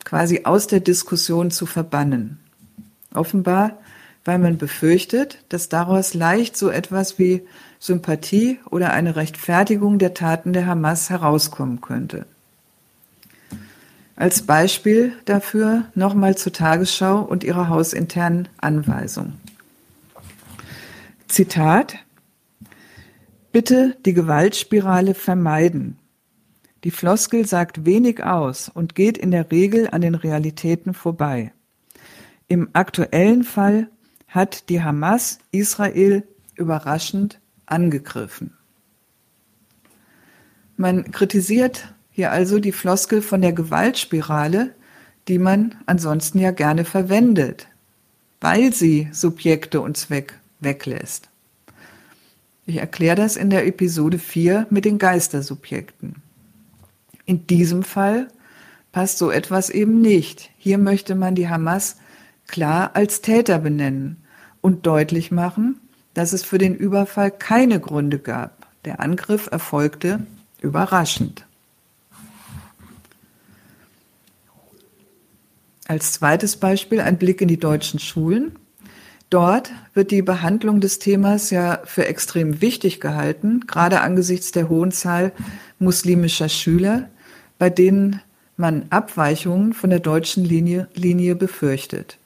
quasi aus der Diskussion zu verbannen. Offenbar, weil man befürchtet, dass daraus leicht so etwas wie Sympathie oder eine Rechtfertigung der Taten der Hamas herauskommen könnte. Als Beispiel dafür nochmal zur Tagesschau und ihrer hausinternen Anweisung. Zitat Bitte die Gewaltspirale vermeiden. Die Floskel sagt wenig aus und geht in der Regel an den Realitäten vorbei. Im aktuellen Fall hat die Hamas Israel überraschend angegriffen. Man kritisiert hier also die Floskel von der Gewaltspirale, die man ansonsten ja gerne verwendet, weil sie Subjekte und Zweck weglässt. Ich erkläre das in der Episode 4 mit den Geistersubjekten. In diesem Fall passt so etwas eben nicht. Hier möchte man die Hamas klar als Täter benennen und deutlich machen, dass es für den Überfall keine Gründe gab. Der Angriff erfolgte überraschend. Als zweites Beispiel ein Blick in die deutschen Schulen. Dort wird die Behandlung des Themas ja für extrem wichtig gehalten, gerade angesichts der hohen Zahl muslimischer Schüler, bei denen man Abweichungen von der deutschen Linie, Linie befürchtet.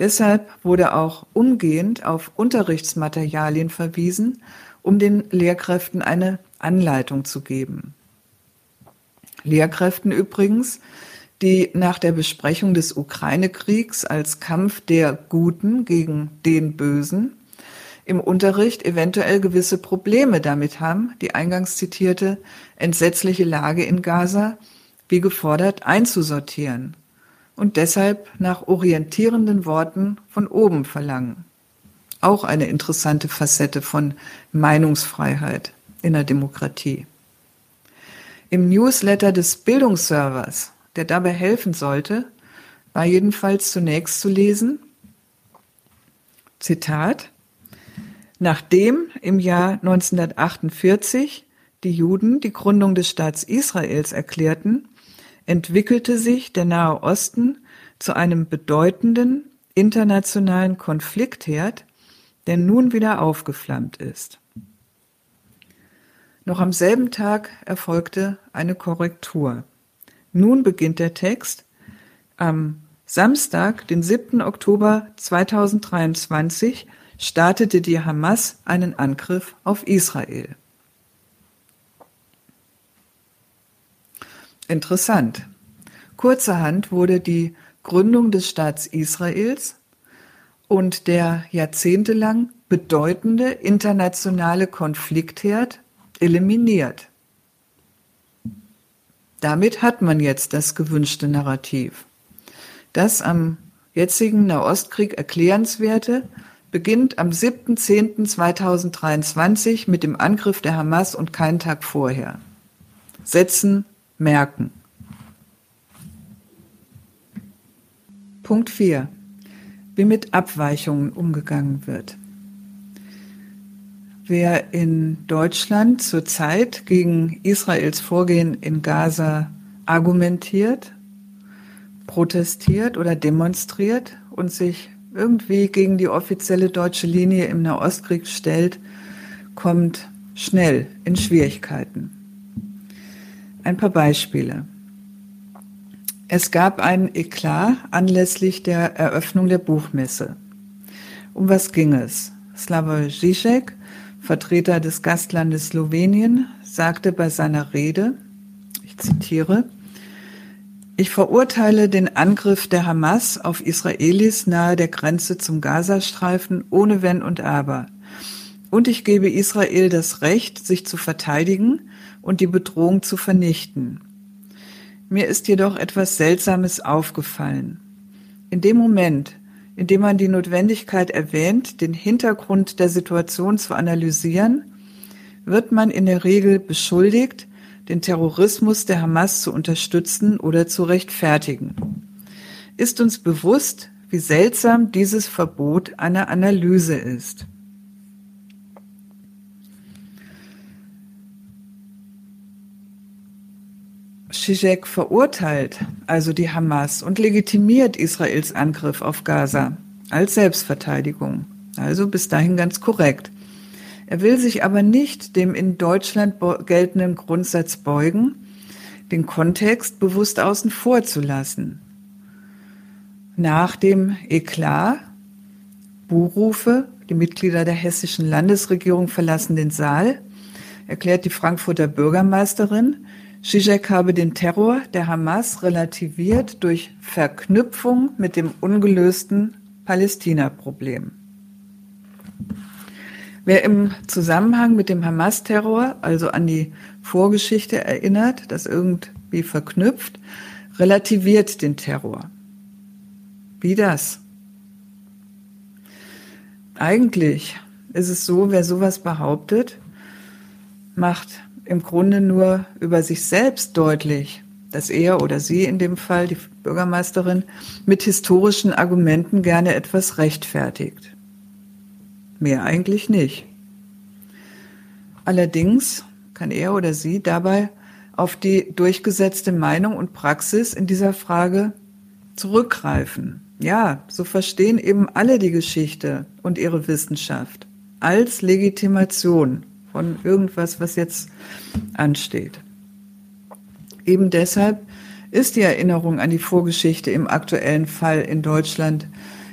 Deshalb wurde auch umgehend auf Unterrichtsmaterialien verwiesen, um den Lehrkräften eine Anleitung zu geben. Lehrkräften übrigens, die nach der Besprechung des Ukraine-Kriegs als Kampf der Guten gegen den Bösen im Unterricht eventuell gewisse Probleme damit haben, die eingangs zitierte entsetzliche Lage in Gaza wie gefordert einzusortieren und deshalb nach orientierenden Worten von oben verlangen. Auch eine interessante Facette von Meinungsfreiheit in der Demokratie. Im Newsletter des Bildungsservers, der dabei helfen sollte, war jedenfalls zunächst zu lesen, Zitat, Nachdem im Jahr 1948 die Juden die Gründung des Staats Israels erklärten, entwickelte sich der Nahe Osten zu einem bedeutenden internationalen Konfliktherd, der nun wieder aufgeflammt ist. Noch am selben Tag erfolgte eine Korrektur. Nun beginnt der Text. Am Samstag, den 7. Oktober 2023, startete die Hamas einen Angriff auf Israel. Interessant. Kurzerhand wurde die Gründung des Staats Israels und der jahrzehntelang bedeutende internationale Konfliktherd eliminiert. Damit hat man jetzt das gewünschte Narrativ. Das am jetzigen Nahostkrieg erklärenswerte beginnt am 7.10.2023 mit dem Angriff der Hamas und keinen Tag vorher. Setzen merken. Punkt 4. Wie mit Abweichungen umgegangen wird. Wer in Deutschland zurzeit gegen Israels Vorgehen in Gaza argumentiert, protestiert oder demonstriert und sich irgendwie gegen die offizielle deutsche Linie im Nahostkrieg stellt, kommt schnell in Schwierigkeiten. Ein paar Beispiele. Es gab einen Eklat anlässlich der Eröffnung der Buchmesse. Um was ging es? Slavoj Žižek, Vertreter des Gastlandes Slowenien, sagte bei seiner Rede, ich zitiere, ich verurteile den Angriff der Hamas auf Israelis nahe der Grenze zum Gazastreifen ohne Wenn und Aber. Und ich gebe Israel das Recht, sich zu verteidigen und die Bedrohung zu vernichten. Mir ist jedoch etwas Seltsames aufgefallen. In dem Moment, in dem man die Notwendigkeit erwähnt, den Hintergrund der Situation zu analysieren, wird man in der Regel beschuldigt, den Terrorismus der Hamas zu unterstützen oder zu rechtfertigen. Ist uns bewusst, wie seltsam dieses Verbot einer Analyse ist. Zizek verurteilt also die Hamas und legitimiert Israels Angriff auf Gaza als Selbstverteidigung. Also bis dahin ganz korrekt. Er will sich aber nicht dem in Deutschland geltenden Grundsatz beugen, den Kontext bewusst außen vor zu lassen. Nach dem Eklat, Buhrufe, die Mitglieder der hessischen Landesregierung verlassen den Saal, erklärt die Frankfurter Bürgermeisterin, Zizek habe den Terror der Hamas relativiert durch Verknüpfung mit dem ungelösten Palästina-Problem. Wer im Zusammenhang mit dem Hamas-Terror, also an die Vorgeschichte erinnert, das irgendwie verknüpft, relativiert den Terror. Wie das? Eigentlich ist es so, wer sowas behauptet, macht im Grunde nur über sich selbst deutlich, dass er oder sie in dem Fall, die Bürgermeisterin, mit historischen Argumenten gerne etwas rechtfertigt. Mehr eigentlich nicht. Allerdings kann er oder sie dabei auf die durchgesetzte Meinung und Praxis in dieser Frage zurückgreifen. Ja, so verstehen eben alle die Geschichte und ihre Wissenschaft als Legitimation von irgendwas, was jetzt ansteht. Eben deshalb ist die Erinnerung an die Vorgeschichte im aktuellen Fall in Deutschland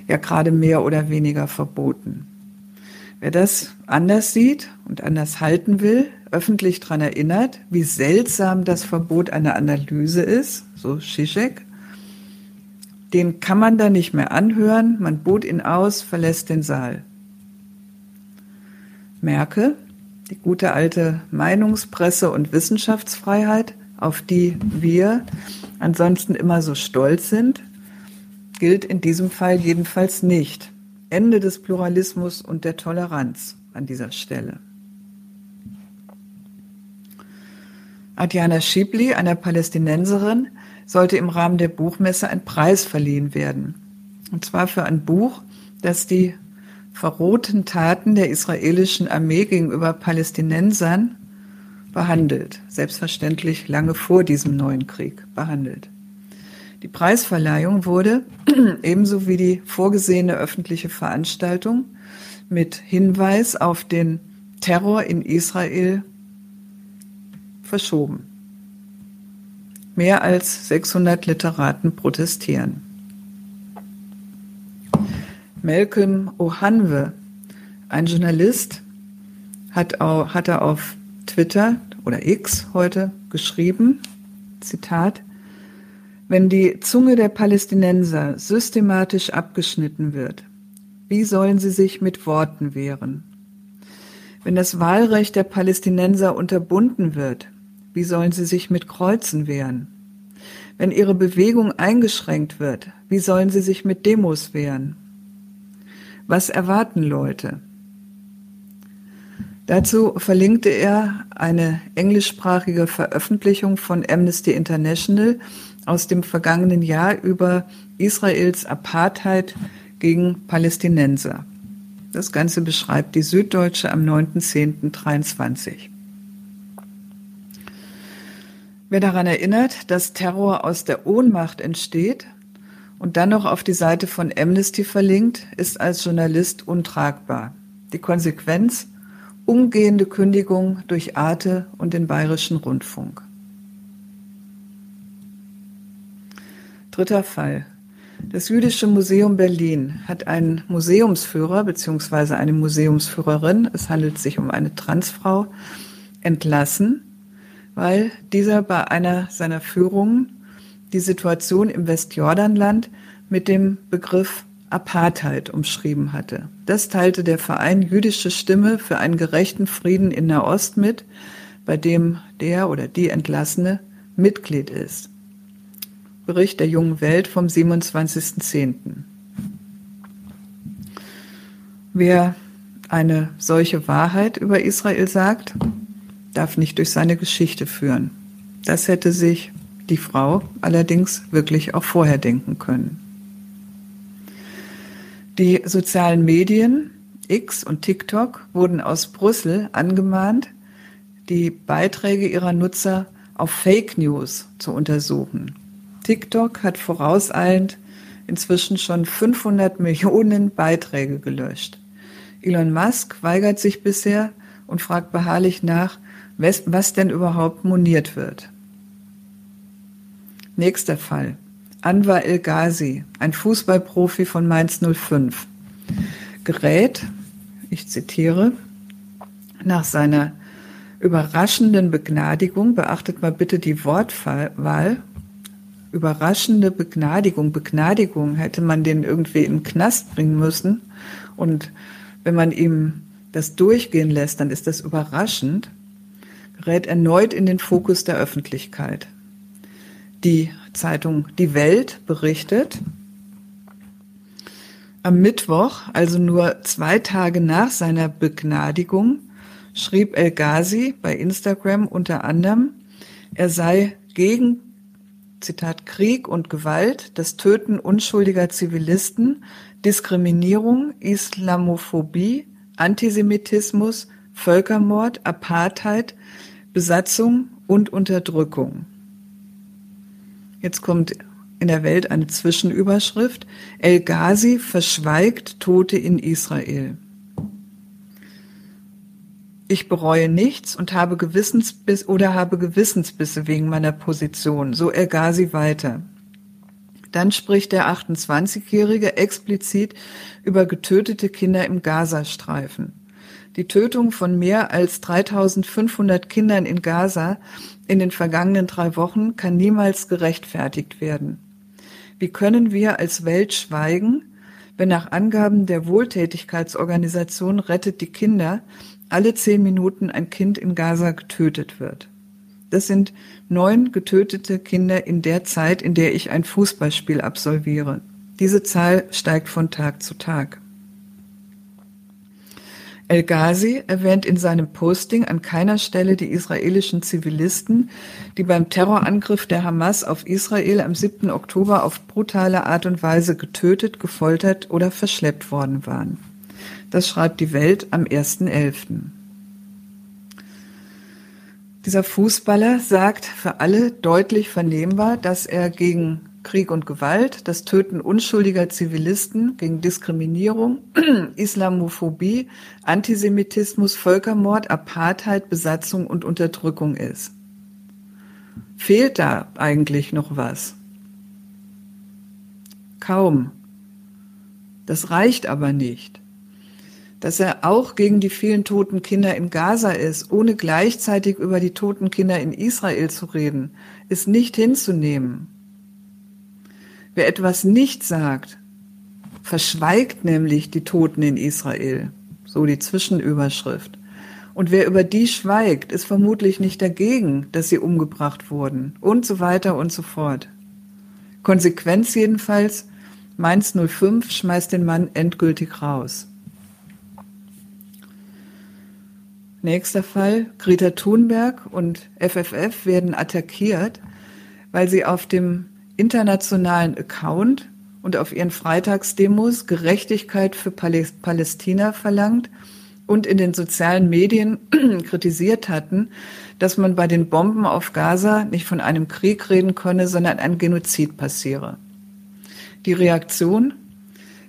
ja gerade mehr oder weniger verboten. Wer das anders sieht und anders halten will, öffentlich daran erinnert, wie seltsam das Verbot einer Analyse ist, so Zizek, den kann man da nicht mehr anhören, man bot ihn aus, verlässt den Saal. Merke, die gute alte Meinungspresse und Wissenschaftsfreiheit, auf die wir ansonsten immer so stolz sind, gilt in diesem Fall jedenfalls nicht. Ende des Pluralismus und der Toleranz an dieser Stelle. Adriana Schibli, einer Palästinenserin, sollte im Rahmen der Buchmesse ein Preis verliehen werden. Und zwar für ein Buch, das die verrohten Taten der israelischen Armee gegenüber Palästinensern behandelt. Selbstverständlich lange vor diesem neuen Krieg behandelt. Die Preisverleihung wurde [CLEARS THROAT] ebenso wie die vorgesehene öffentliche Veranstaltung mit Hinweis auf den Terror in Israel verschoben. Mehr als 600 Literaten protestieren. Malcolm Ohanwe, ein Journalist, hat, auch, hat er auf Twitter oder X heute geschrieben, Zitat, wenn die Zunge der Palästinenser systematisch abgeschnitten wird, wie sollen sie sich mit Worten wehren? Wenn das Wahlrecht der Palästinenser unterbunden wird, wie sollen sie sich mit Kreuzen wehren? Wenn ihre Bewegung eingeschränkt wird, wie sollen sie sich mit Demos wehren? Was erwarten Leute? Dazu verlinkte er eine englischsprachige Veröffentlichung von Amnesty International aus dem vergangenen Jahr über Israels Apartheid gegen Palästinenser. Das Ganze beschreibt die Süddeutsche am 9.10.23. Wer daran erinnert, dass Terror aus der Ohnmacht entsteht und dann noch auf die Seite von Amnesty verlinkt, ist als Journalist untragbar. Die Konsequenz umgehende Kündigung durch Arte und den Bayerischen Rundfunk. Dritter Fall. Das Jüdische Museum Berlin hat einen Museumsführer bzw. eine Museumsführerin, es handelt sich um eine Transfrau, entlassen, weil dieser bei einer seiner Führungen die Situation im Westjordanland mit dem Begriff Apartheid umschrieben hatte. Das teilte der Verein Jüdische Stimme für einen gerechten Frieden in Nahost mit, bei dem der oder die Entlassene Mitglied ist. Bericht der Jungen Welt vom 27.10. Wer eine solche Wahrheit über Israel sagt, darf nicht durch seine Geschichte führen. Das hätte sich die Frau allerdings wirklich auch vorher denken können. Die sozialen Medien X und TikTok wurden aus Brüssel angemahnt, die Beiträge ihrer Nutzer auf Fake News zu untersuchen. TikTok hat vorauseilend inzwischen schon 500 Millionen Beiträge gelöscht. Elon Musk weigert sich bisher und fragt beharrlich nach, was denn überhaupt moniert wird. Nächster Fall. Anwar El Ghazi, ein Fußballprofi von Mainz 05, gerät, ich zitiere, nach seiner überraschenden Begnadigung, beachtet mal bitte die Wortwahl, überraschende Begnadigung, Begnadigung hätte man den irgendwie den Knast bringen müssen und wenn man ihm das durchgehen lässt, dann ist das überraschend, gerät erneut in den Fokus der Öffentlichkeit. Die Zeitung Die Welt berichtet, am Mittwoch, also nur zwei Tage nach seiner Begnadigung, schrieb El Ghazi bei Instagram unter anderem, er sei gegen, Zitat, Krieg und Gewalt, das Töten unschuldiger Zivilisten, Diskriminierung, Islamophobie, Antisemitismus, Völkermord, Apartheid, Besatzung und Unterdrückung. Jetzt kommt in der Welt eine Zwischenüberschrift. El Ghazi verschweigt Tote in Israel. Ich bereue nichts und habe Gewissensbiss oder habe Gewissensbisse wegen meiner Position. So El Ghazi weiter. Dann spricht der 28-Jährige explizit über getötete Kinder im Gazastreifen. Die Tötung von mehr als 3500 Kindern in Gaza in den vergangenen drei Wochen kann niemals gerechtfertigt werden. Wie können wir als Welt schweigen, wenn nach Angaben der Wohltätigkeitsorganisation Rettet die Kinder alle zehn Minuten ein Kind in Gaza getötet wird? Das sind neun getötete Kinder in der Zeit, in der ich ein Fußballspiel absolviere. Diese Zahl steigt von Tag zu Tag. El Ghazi erwähnt in seinem Posting an keiner Stelle die israelischen Zivilisten, die beim Terrorangriff der Hamas auf Israel am 7. Oktober auf brutale Art und Weise getötet, gefoltert oder verschleppt worden waren. Das schreibt die Welt am 1.11. Dieser Fußballer sagt für alle deutlich vernehmbar, dass er gegen Krieg und Gewalt, das Töten unschuldiger Zivilisten, gegen Diskriminierung, [CLEARS THROAT] Islamophobie, Antisemitismus, Völkermord, Apartheid, Besatzung und Unterdrückung ist. Fehlt da eigentlich noch was? Kaum. Das reicht aber nicht dass er auch gegen die vielen toten Kinder in Gaza ist, ohne gleichzeitig über die toten Kinder in Israel zu reden, ist nicht hinzunehmen. Wer etwas nicht sagt, verschweigt nämlich die Toten in Israel, so die Zwischenüberschrift. Und wer über die schweigt, ist vermutlich nicht dagegen, dass sie umgebracht wurden und so weiter und so fort. Konsequenz jedenfalls, Mainz 05 schmeißt den Mann endgültig raus. Nächster Fall, Greta Thunberg und FFF werden attackiert, weil sie auf dem internationalen Account und auf ihren Freitagsdemos Gerechtigkeit für Palästina verlangt und in den sozialen Medien [CLEARS THROAT] kritisiert hatten, dass man bei den Bomben auf Gaza nicht von einem Krieg reden könne, sondern ein Genozid passiere. Die Reaktion,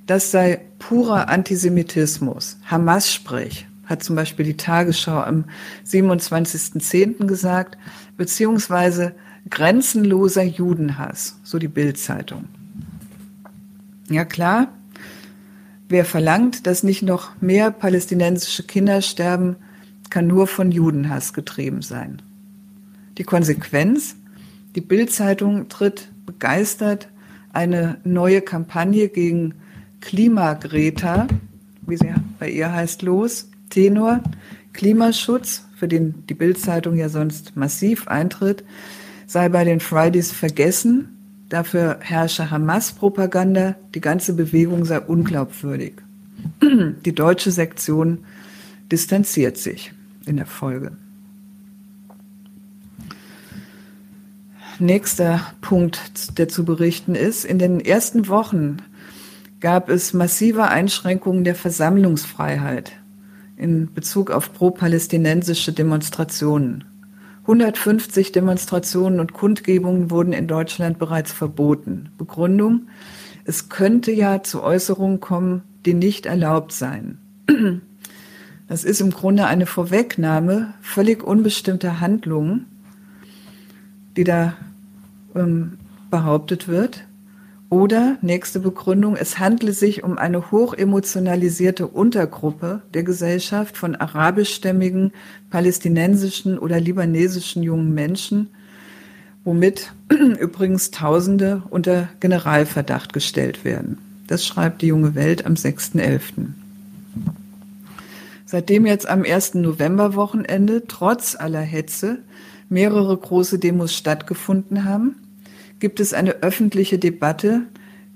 das sei purer Antisemitismus, Hamas-Sprech, hat zum Beispiel die Tagesschau am 27.10. gesagt, beziehungsweise grenzenloser Judenhass, so die Bildzeitung. Ja klar, wer verlangt, dass nicht noch mehr palästinensische Kinder sterben, kann nur von Judenhass getrieben sein. Die Konsequenz, die Bildzeitung tritt begeistert eine neue Kampagne gegen Klimagreta, wie sie bei ihr heißt, los. Tenor Klimaschutz, für den die Bildzeitung ja sonst massiv eintritt, sei bei den Fridays vergessen. Dafür herrsche Hamas-Propaganda, die ganze Bewegung sei unglaubwürdig. [CLEARS THROAT] Die deutsche Sektion distanziert sich in der Folge. Nächster Punkt, der zu berichten ist, in den ersten Wochen gab es massive Einschränkungen der Versammlungsfreiheit in Bezug auf pro-palästinensische Demonstrationen. 150 Demonstrationen und Kundgebungen wurden in Deutschland bereits verboten. Begründung, es könnte ja zu Äußerungen kommen, die nicht erlaubt seien. [CLEARS THROAT] Das ist im Grunde eine Vorwegnahme völlig unbestimmter Handlungen, die da ähm, behauptet wird. Oder nächste Begründung, es handle sich um eine hochemotionalisierte Untergruppe der Gesellschaft von arabischstämmigen, palästinensischen oder libanesischen jungen Menschen, womit [CLEARS THROAT] übrigens Tausende unter Generalverdacht gestellt werden. Das schreibt die junge Welt am 6.11. Seitdem jetzt am 1. Novemberwochenende trotz aller Hetze mehrere große Demos stattgefunden haben, gibt es eine öffentliche Debatte,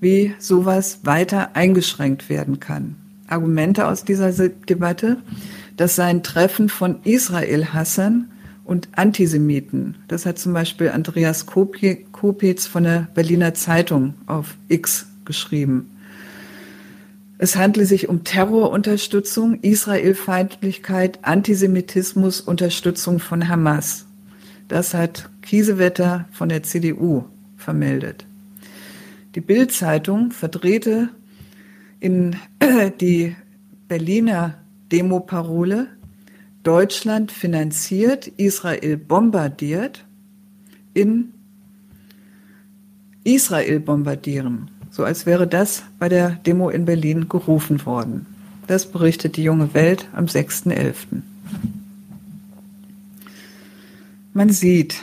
wie sowas weiter eingeschränkt werden kann. Argumente aus dieser Debatte, das seien Treffen von Israel-Hassern und Antisemiten. Das hat zum Beispiel Andreas Kopitz von der Berliner Zeitung auf X geschrieben. Es handle sich um Terrorunterstützung, Israelfeindlichkeit, Antisemitismus, Unterstützung von Hamas. Das hat Kiesewetter von der CDU vermeldet. Die Bild-Zeitung verdrehte in die Berliner Demoparole Deutschland finanziert, Israel bombardiert, in Israel bombardieren. So als wäre das bei der Demo in Berlin gerufen worden. Das berichtet die junge Welt am 6.11. Man sieht,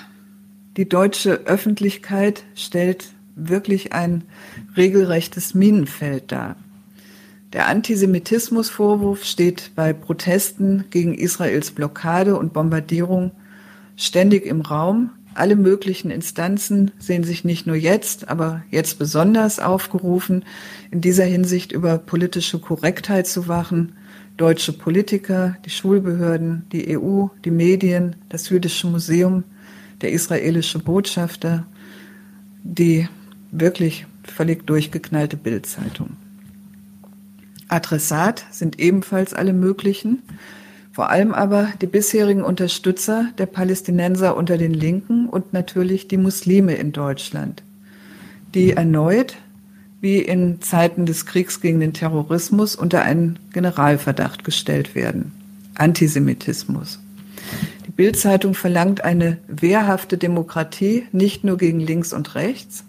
die deutsche Öffentlichkeit stellt wirklich ein regelrechtes Minenfeld dar. Der Antisemitismusvorwurf steht bei Protesten gegen Israels Blockade und Bombardierung ständig im Raum. Alle möglichen Instanzen sehen sich nicht nur jetzt, aber jetzt besonders aufgerufen, in dieser Hinsicht über politische Korrektheit zu wachen. Deutsche Politiker, die Schulbehörden, die EU, die Medien, das Jüdische Museum – der israelische Botschafter, die wirklich völlig durchgeknallte Bildzeitung. Adressat sind ebenfalls alle möglichen, vor allem aber die bisherigen Unterstützer der Palästinenser unter den Linken und natürlich die Muslime in Deutschland, die erneut, wie in Zeiten des Kriegs gegen den Terrorismus, unter einen Generalverdacht gestellt werden. Antisemitismus. Bildzeitung verlangt eine wehrhafte Demokratie, nicht nur gegen links und rechts.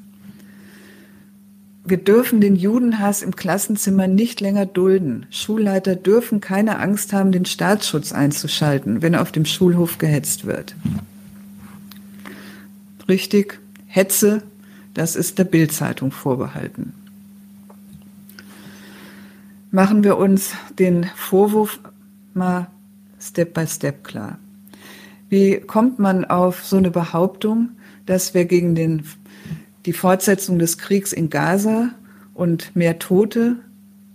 Wir dürfen den Judenhass im Klassenzimmer nicht länger dulden. Schulleiter dürfen keine Angst haben, den Staatsschutz einzuschalten, wenn auf dem Schulhof gehetzt wird. Richtig, Hetze, das ist der Bildzeitung vorbehalten. Machen wir uns den Vorwurf mal Step by Step klar. Wie kommt man auf so eine Behauptung, dass wer gegen den, die Fortsetzung des Kriegs in Gaza und mehr Tote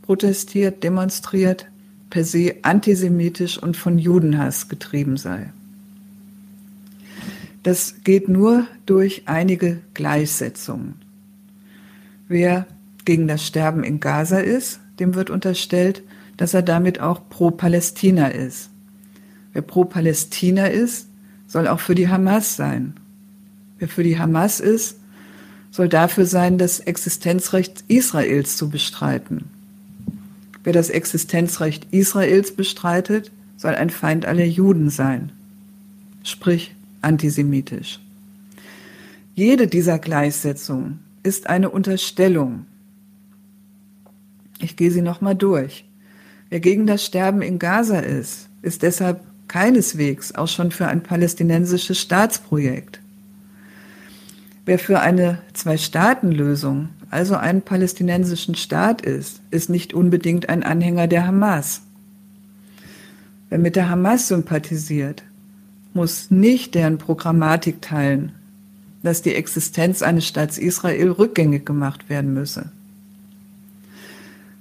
protestiert, demonstriert, per se antisemitisch und von Judenhass getrieben sei? Das geht nur durch einige Gleichsetzungen. Wer gegen das Sterben in Gaza ist, dem wird unterstellt, dass er damit auch pro Palästina ist. Wer pro Palästina ist, soll auch für die Hamas sein. Wer für die Hamas ist, soll dafür sein, das Existenzrecht Israels zu bestreiten. Wer das Existenzrecht Israels bestreitet, soll ein Feind aller Juden sein, sprich antisemitisch. Jede dieser Gleichsetzungen ist eine Unterstellung. Ich gehe sie nochmal durch. Wer gegen das Sterben in Gaza ist, ist deshalb keineswegs auch schon für ein palästinensisches Staatsprojekt. Wer für eine Zwei-Staaten-Lösung, also einen palästinensischen Staat ist, ist nicht unbedingt ein Anhänger der Hamas. Wer mit der Hamas sympathisiert, muss nicht deren Programmatik teilen, dass die Existenz eines Staats Israel rückgängig gemacht werden müsse.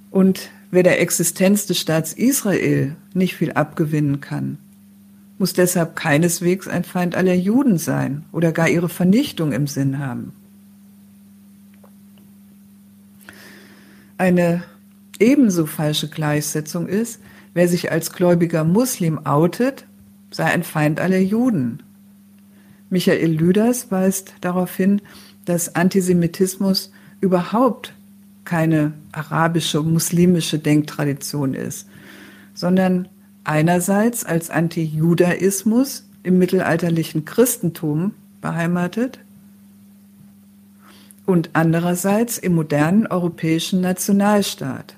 Und wer der Existenz des Staats Israel nicht viel abgewinnen kann, muss deshalb keineswegs ein Feind aller Juden sein oder gar ihre Vernichtung im Sinn haben. Eine ebenso falsche Gleichsetzung ist, wer sich als gläubiger Muslim outet, sei ein Feind aller Juden. Michael Lüders weist darauf hin, dass Antisemitismus überhaupt keine arabische, muslimische Denktradition ist, sondern einerseits als Antijudaismus im mittelalterlichen Christentum beheimatet und andererseits im modernen europäischen Nationalstaat.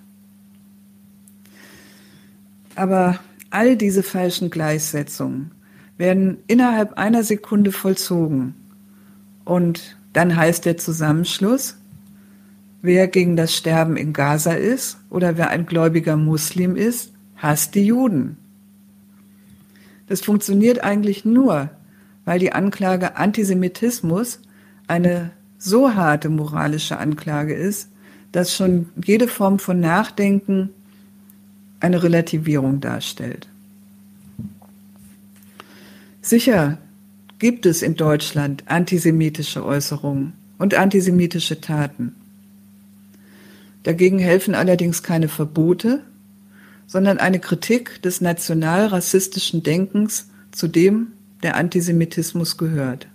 Aber all diese falschen Gleichsetzungen werden innerhalb einer Sekunde vollzogen. Und dann heißt der Zusammenschluss, wer gegen das Sterben in Gaza ist oder wer ein gläubiger Muslim ist, hasst die Juden. Das funktioniert eigentlich nur, weil die Anklage Antisemitismus eine so harte moralische Anklage ist, dass schon jede Form von Nachdenken eine Relativierung darstellt. Sicher gibt es in Deutschland antisemitische Äußerungen und antisemitische Taten. Dagegen helfen allerdings keine Verbote, sondern eine Kritik des nationalrassistischen Denkens, zu dem der Antisemitismus gehört.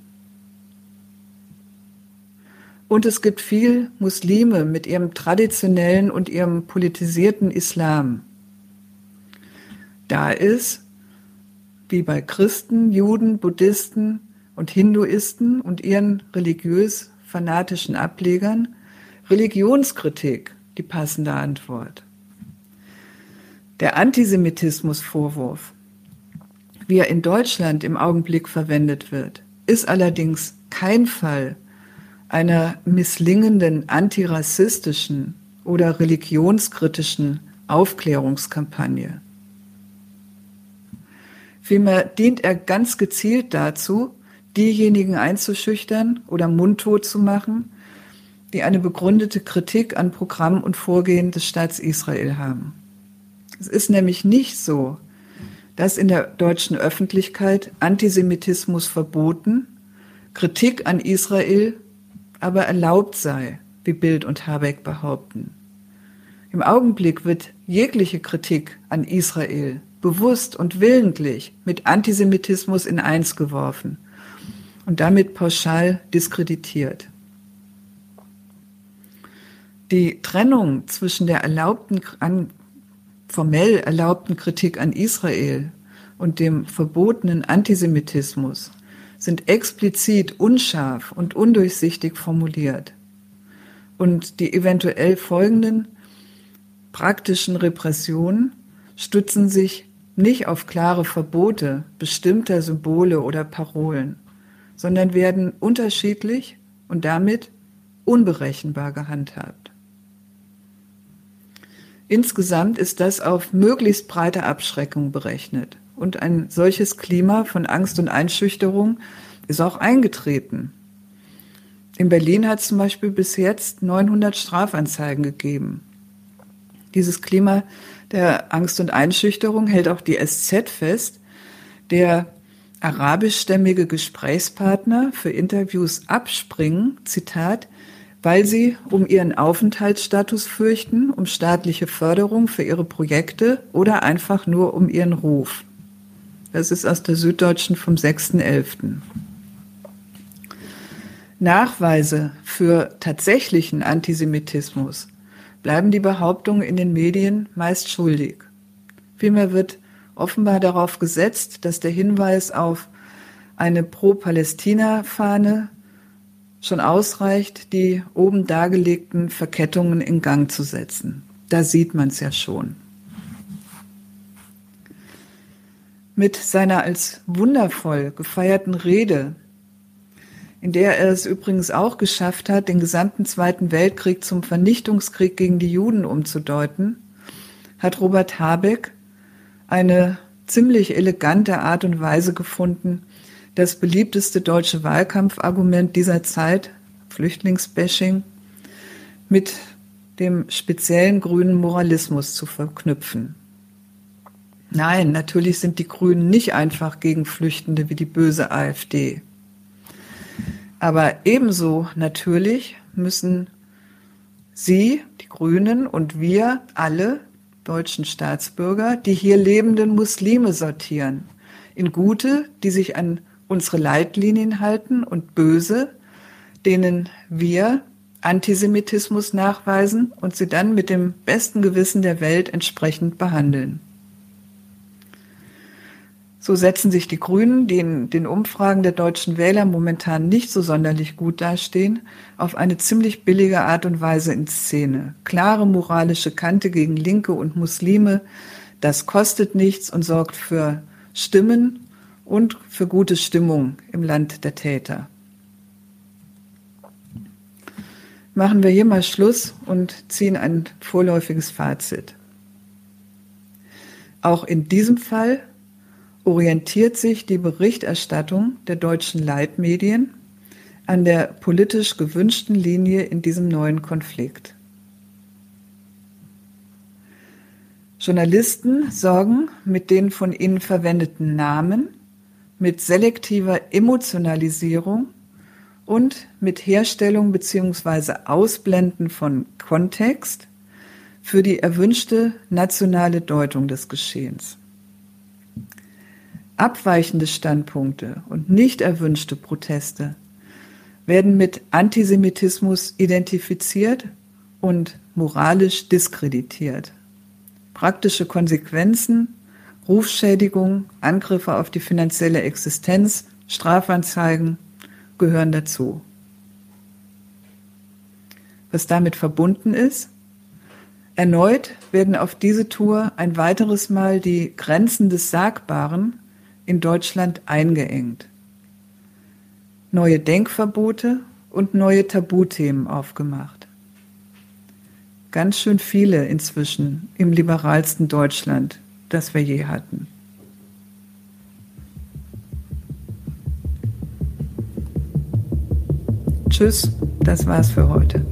Und es gibt viel Muslime mit ihrem traditionellen und ihrem politisierten Islam. Da ist, wie bei Christen, Juden, Buddhisten und Hinduisten und ihren religiös fanatischen Ablegern, Religionskritik die passende Antwort. Der Antisemitismusvorwurf, wie er in Deutschland im Augenblick verwendet wird, ist allerdings kein Fall einer misslingenden antirassistischen oder religionskritischen Aufklärungskampagne. Vielmehr dient er ganz gezielt dazu, diejenigen einzuschüchtern oder mundtot zu machen, die eine begründete Kritik an Programm und Vorgehen des Staats Israel haben. Es ist nämlich nicht so, dass in der deutschen Öffentlichkeit Antisemitismus verboten, Kritik an Israel aber erlaubt sei, wie Bild und Habeck behaupten. Im Augenblick wird jegliche Kritik an Israel bewusst und willentlich mit Antisemitismus in eins geworfen und damit pauschal diskreditiert. Die Trennung zwischen der erlaubten, formell erlaubten Kritik an Israel und dem verbotenen Antisemitismus sind explizit unscharf und undurchsichtig formuliert. Und die eventuell folgenden praktischen Repressionen stützen sich nicht auf klare Verbote bestimmter Symbole oder Parolen, sondern werden unterschiedlich und damit unberechenbar gehandhabt. Insgesamt ist das auf möglichst breite Abschreckung berechnet. Und ein solches Klima von Angst und Einschüchterung ist auch eingetreten. In Berlin hat es zum Beispiel bis jetzt 900 Strafanzeigen gegeben. Dieses Klima der Angst und Einschüchterung hält auch die SZ fest, der arabischstämmige Gesprächspartner für Interviews abspringen, Zitat, weil sie um ihren Aufenthaltsstatus fürchten, um staatliche Förderung für ihre Projekte oder einfach nur um ihren Ruf. Das ist aus der Süddeutschen vom 6.11. Nachweise für tatsächlichen Antisemitismus bleiben die Behauptungen in den Medien meist schuldig. Vielmehr wird offenbar darauf gesetzt, dass der Hinweis auf eine Pro-Palästina-Fahne schon ausreicht, die oben dargelegten Verkettungen in Gang zu setzen. Da sieht man es ja schon. mit seiner als wundervoll gefeierten Rede, in der er es übrigens auch geschafft hat, den gesamten Zweiten Weltkrieg zum Vernichtungskrieg gegen die Juden umzudeuten, hat Robert Habeck eine ziemlich elegante Art und Weise gefunden, das beliebteste deutsche Wahlkampfargument dieser Zeit, Flüchtlingsbashing, mit dem speziellen grünen Moralismus zu verknüpfen. Nein, natürlich sind die Grünen nicht einfach gegen Flüchtende wie die böse AfD. Aber ebenso natürlich müssen Sie, die Grünen und wir alle deutschen Staatsbürger, die hier lebenden Muslime sortieren. In gute, die sich an unsere Leitlinien halten und böse, denen wir Antisemitismus nachweisen und sie dann mit dem besten Gewissen der Welt entsprechend behandeln. So setzen sich die Grünen, die in den Umfragen der deutschen Wähler momentan nicht so sonderlich gut dastehen, auf eine ziemlich billige Art und Weise in Szene. Klare moralische Kante gegen Linke und Muslime, das kostet nichts und sorgt für Stimmen und für gute Stimmung im Land der Täter. Machen wir hier mal Schluss und ziehen ein vorläufiges Fazit. Auch in diesem Fall orientiert sich die Berichterstattung der deutschen Leitmedien an der politisch gewünschten Linie in diesem neuen Konflikt. Journalisten sorgen mit den von ihnen verwendeten Namen, mit selektiver Emotionalisierung und mit Herstellung bzw. Ausblenden von Kontext für die erwünschte nationale Deutung des Geschehens. Abweichende Standpunkte und nicht erwünschte Proteste werden mit Antisemitismus identifiziert und moralisch diskreditiert. Praktische Konsequenzen, Rufschädigung, Angriffe auf die finanzielle Existenz, Strafanzeigen gehören dazu. Was damit verbunden ist, erneut werden auf diese Tour ein weiteres Mal die Grenzen des Sagbaren in Deutschland eingeengt. Neue Denkverbote und neue Tabuthemen aufgemacht. Ganz schön viele inzwischen im liberalsten Deutschland, das wir je hatten. Tschüss, das war's für heute.